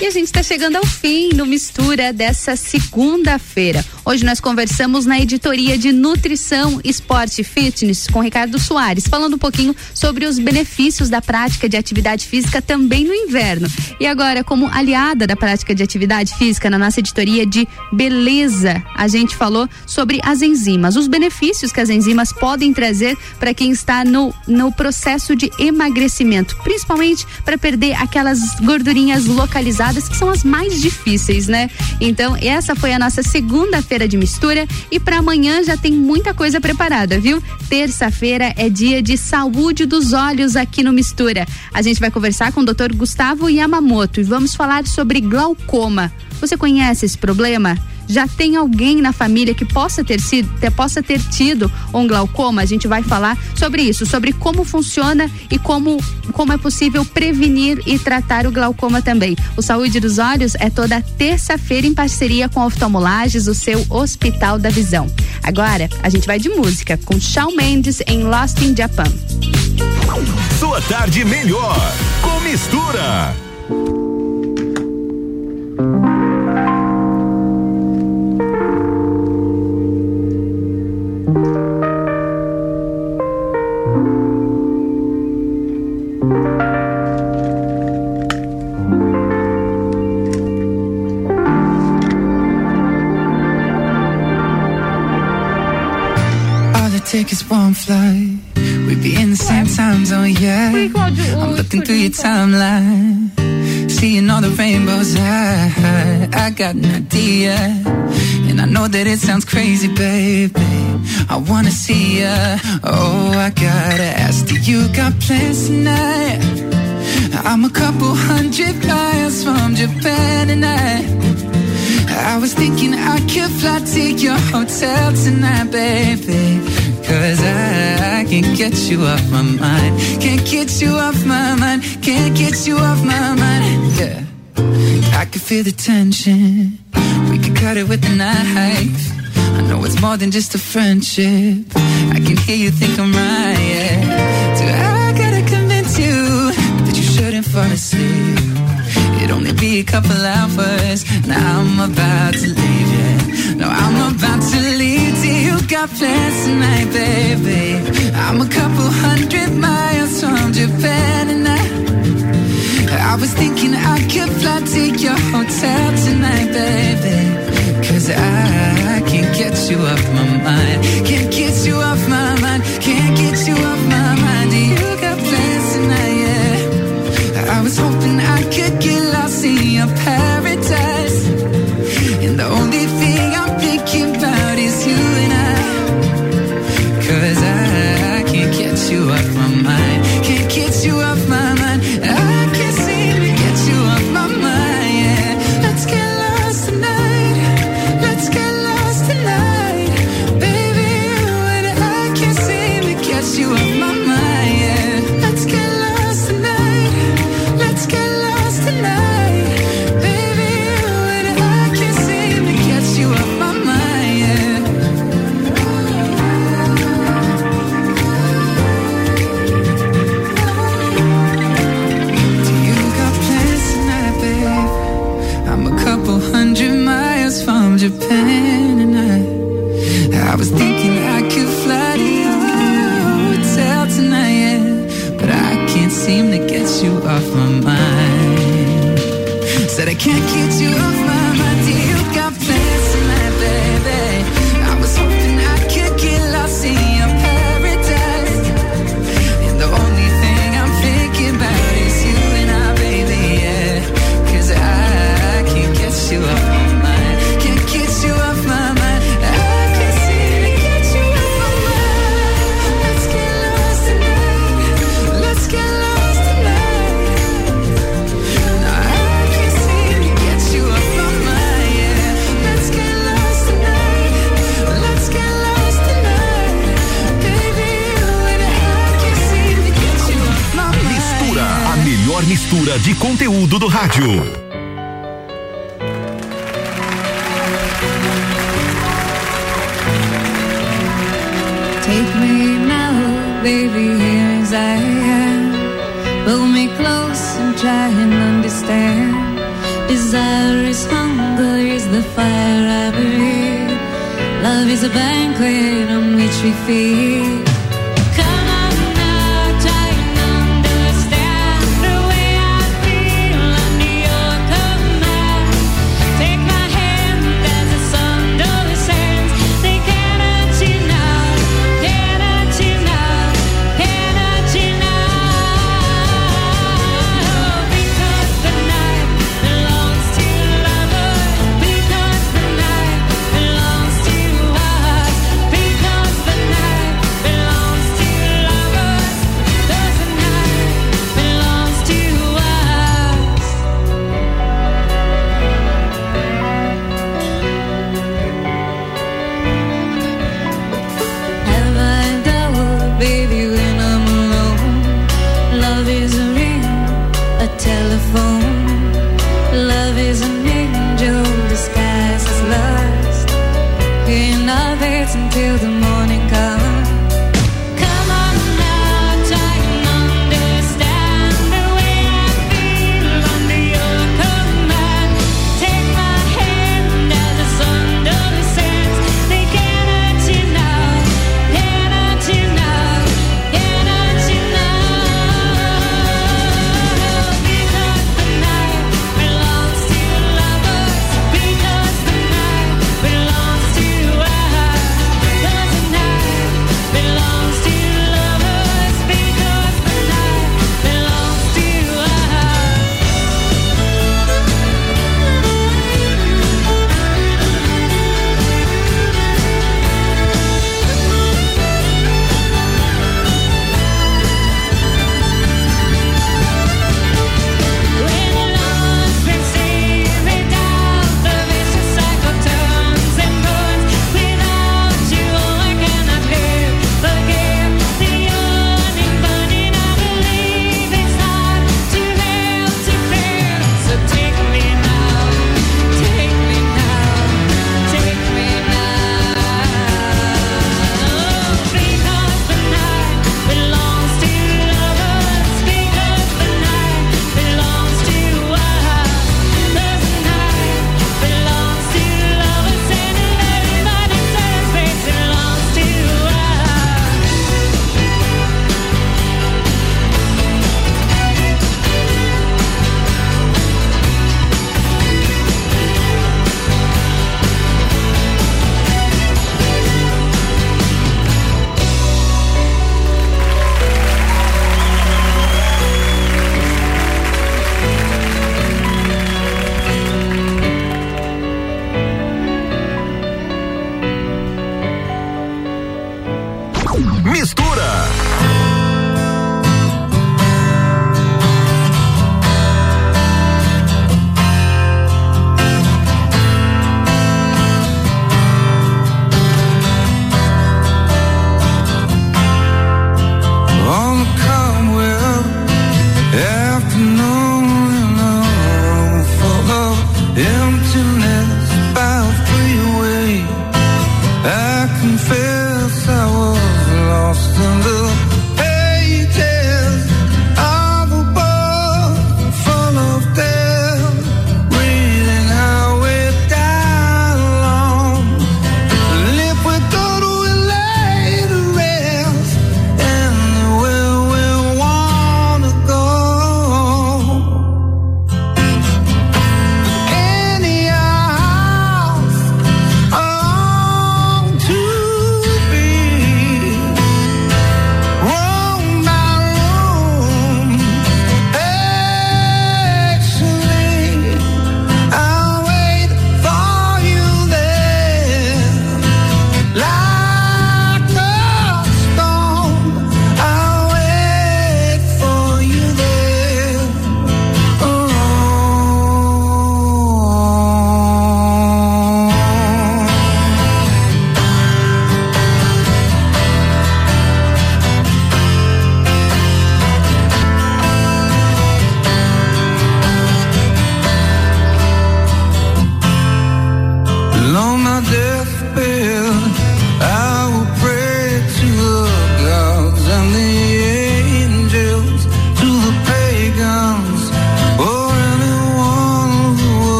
E a gente está chegando ao fim no Mistura dessa segunda-feira. Hoje nós conversamos na editoria de Nutrição, Esporte e Fitness com Ricardo Soares, falando um pouquinho sobre os benefícios da prática de atividade física também no inverno. E agora, como aliada da prática de atividade física na nossa editoria de beleza, a gente falou sobre as enzimas, os benefícios que as enzimas podem trazer para quem está no, no processo de emagrecimento, principalmente para perder aquelas gordurinhas localizadas que são as mais difíceis, né? Então, essa foi a nossa segunda terça-feira de mistura e para amanhã já tem muita coisa preparada, viu? Terça-feira é dia de saúde dos olhos aqui no Mistura. A gente vai conversar com o Dr. Gustavo Yamamoto e vamos falar sobre glaucoma. Você conhece esse problema? Já tem alguém na família que possa ter sido, possa ter tido um glaucoma? A gente vai falar sobre isso, sobre como funciona e como como é possível prevenir e tratar o glaucoma também. O Saúde dos Olhos é toda terça-feira em parceria com Oftalmolages, o seu Hospital da Visão. Agora, a gente vai de música com Shawn Mendes em Lost in Japan. Sua tarde melhor com mistura. We'd be in the same time zone, yeah. I'm looking through your timeline, seeing all the rainbows. I, I got an idea, and I know that it sounds crazy, baby. I wanna see ya. Oh, I gotta ask, do you got plans tonight? I'm a couple hundred miles from Japan tonight. I was thinking I could fly to your hotel tonight, baby. Cause I, I can't get you off my mind. Can't get you off my mind. Can't get you off my mind. Yeah. I can feel the tension. We could cut it with a knife. I know it's more than just a friendship. I can hear you think I'm right. Yeah. I gotta convince you that you shouldn't fall asleep. It'd only be a couple hours. Now I'm about to leave, yeah. I'm about to leave. Got plans tonight, baby? I'm a couple hundred miles from Japan and I, I was thinking I could fly to your hotel tonight, baby. Cause I, I can't get you off my mind. Can't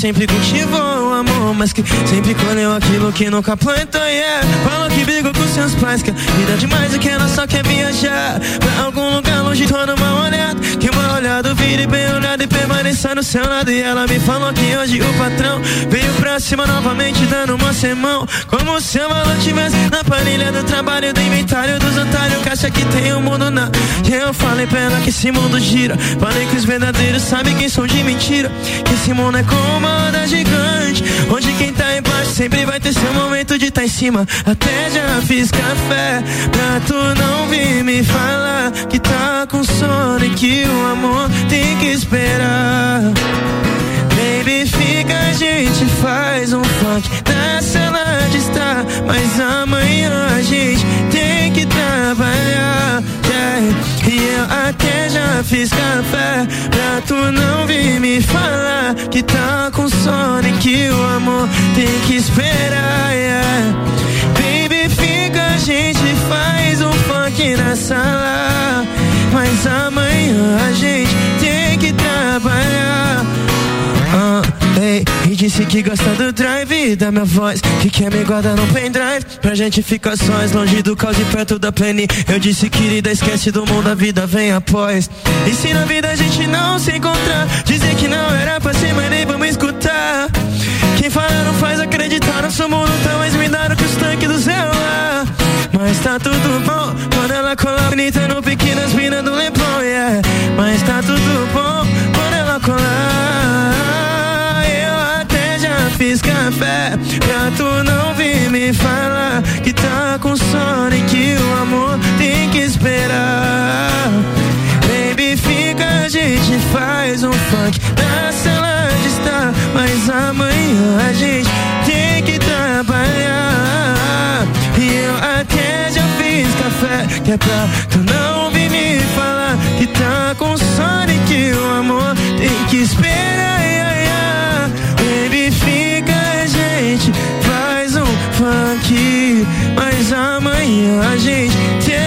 sempre cultivou o amor, mas que sempre colheu aquilo que nunca plantou. Yeah. Falou que brigou com seus pais, que a vida é demais e que ela só quer viajar pra algum lugar longe. Tô numa olhada, que uma olhada vire bem olhada e permaneça no seu lado. E ela me falou que hoje o patrão veio pra cima novamente, dando uma semão. Como se o valor tivesse na planilha do trabalho, do inventário dos otários. Caixa que tem o mundo na. E eu falei pra ela que esse mundo gira. Falei que os verdadeiros sabem quem são de mentira. Que esse mundo é como uma onda gigante. Onde quem tá embaixo sempre vai ter seu momento de tá em cima. Até já fiz café pra tu não vir me falar que tá com sono e que o amor tem que esperar. Baby, fica, a gente faz um funk na sala de estar. Mas amanhã a gente tem que trabalhar. yeah. Eu até já fiz café pra tu não vir me falar que tá com sono e que o amor tem que esperar. yeah. Baby, fica, a gente faz um funk na sala. Mas amanhã a gente tem que trabalhar. E disse que gosta do drive da minha voz. Que quer me guardar no pendrive. Pra gente ficar sós, longe do caos e perto da plane. Eu disse, querida, esquece do mundo, a vida vem após. E se na vida a gente não se encontrar, dizer que não era pra mas nem vamos escutar. Quem fala não faz acreditar, nosso mundo tá mais blindado que os tanques do celular. Mas tá tudo bom quando ela cola bonita no pequenas minas do Leblon, yeah. Mas tá tudo bom quando ela colar. Café pra tu não vir me falar que tá com sono e que o amor tem que esperar. Baby, fica, a gente faz um funk na sala de estar. Mas amanhã a gente tem que trabalhar. E eu até já fiz café, que é pra tu não vir me falar que tá com sono e que o amor tem que esperar. A gente tem.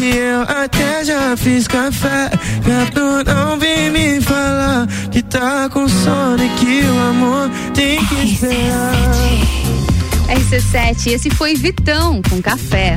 E eu até já fiz café, pra tu não vir me falar que tá com sono e que o amor tem que esperar. RC7, esse foi Vitão com café.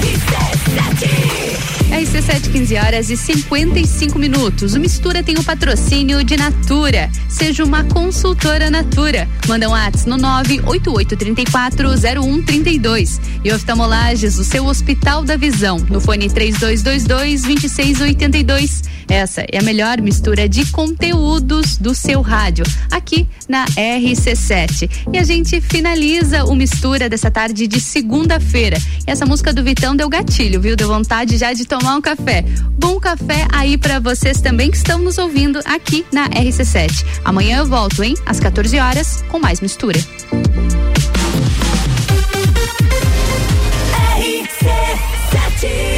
RC7 RC7, 15 horas e 55 minutos. O Mistura tem o patrocínio de Natura. Seja uma consultora Natura. Manda um WhatsApp no 988340132. E oftalmolages, o seu Hospital da Visão. No fone 3222-2682. Essa é a melhor mistura de conteúdos do seu rádio. Aqui na RC7. E a gente finaliza o Mistura dessa tarde de segunda-feira. Essa música do Vitão deu gatilho, viu? Deu vontade já de tomar tomar um café. Bom café aí para vocês também que estão nos ouvindo aqui na RC7. Amanhã eu volto, hein? Às 14 horas com mais mistura. RC7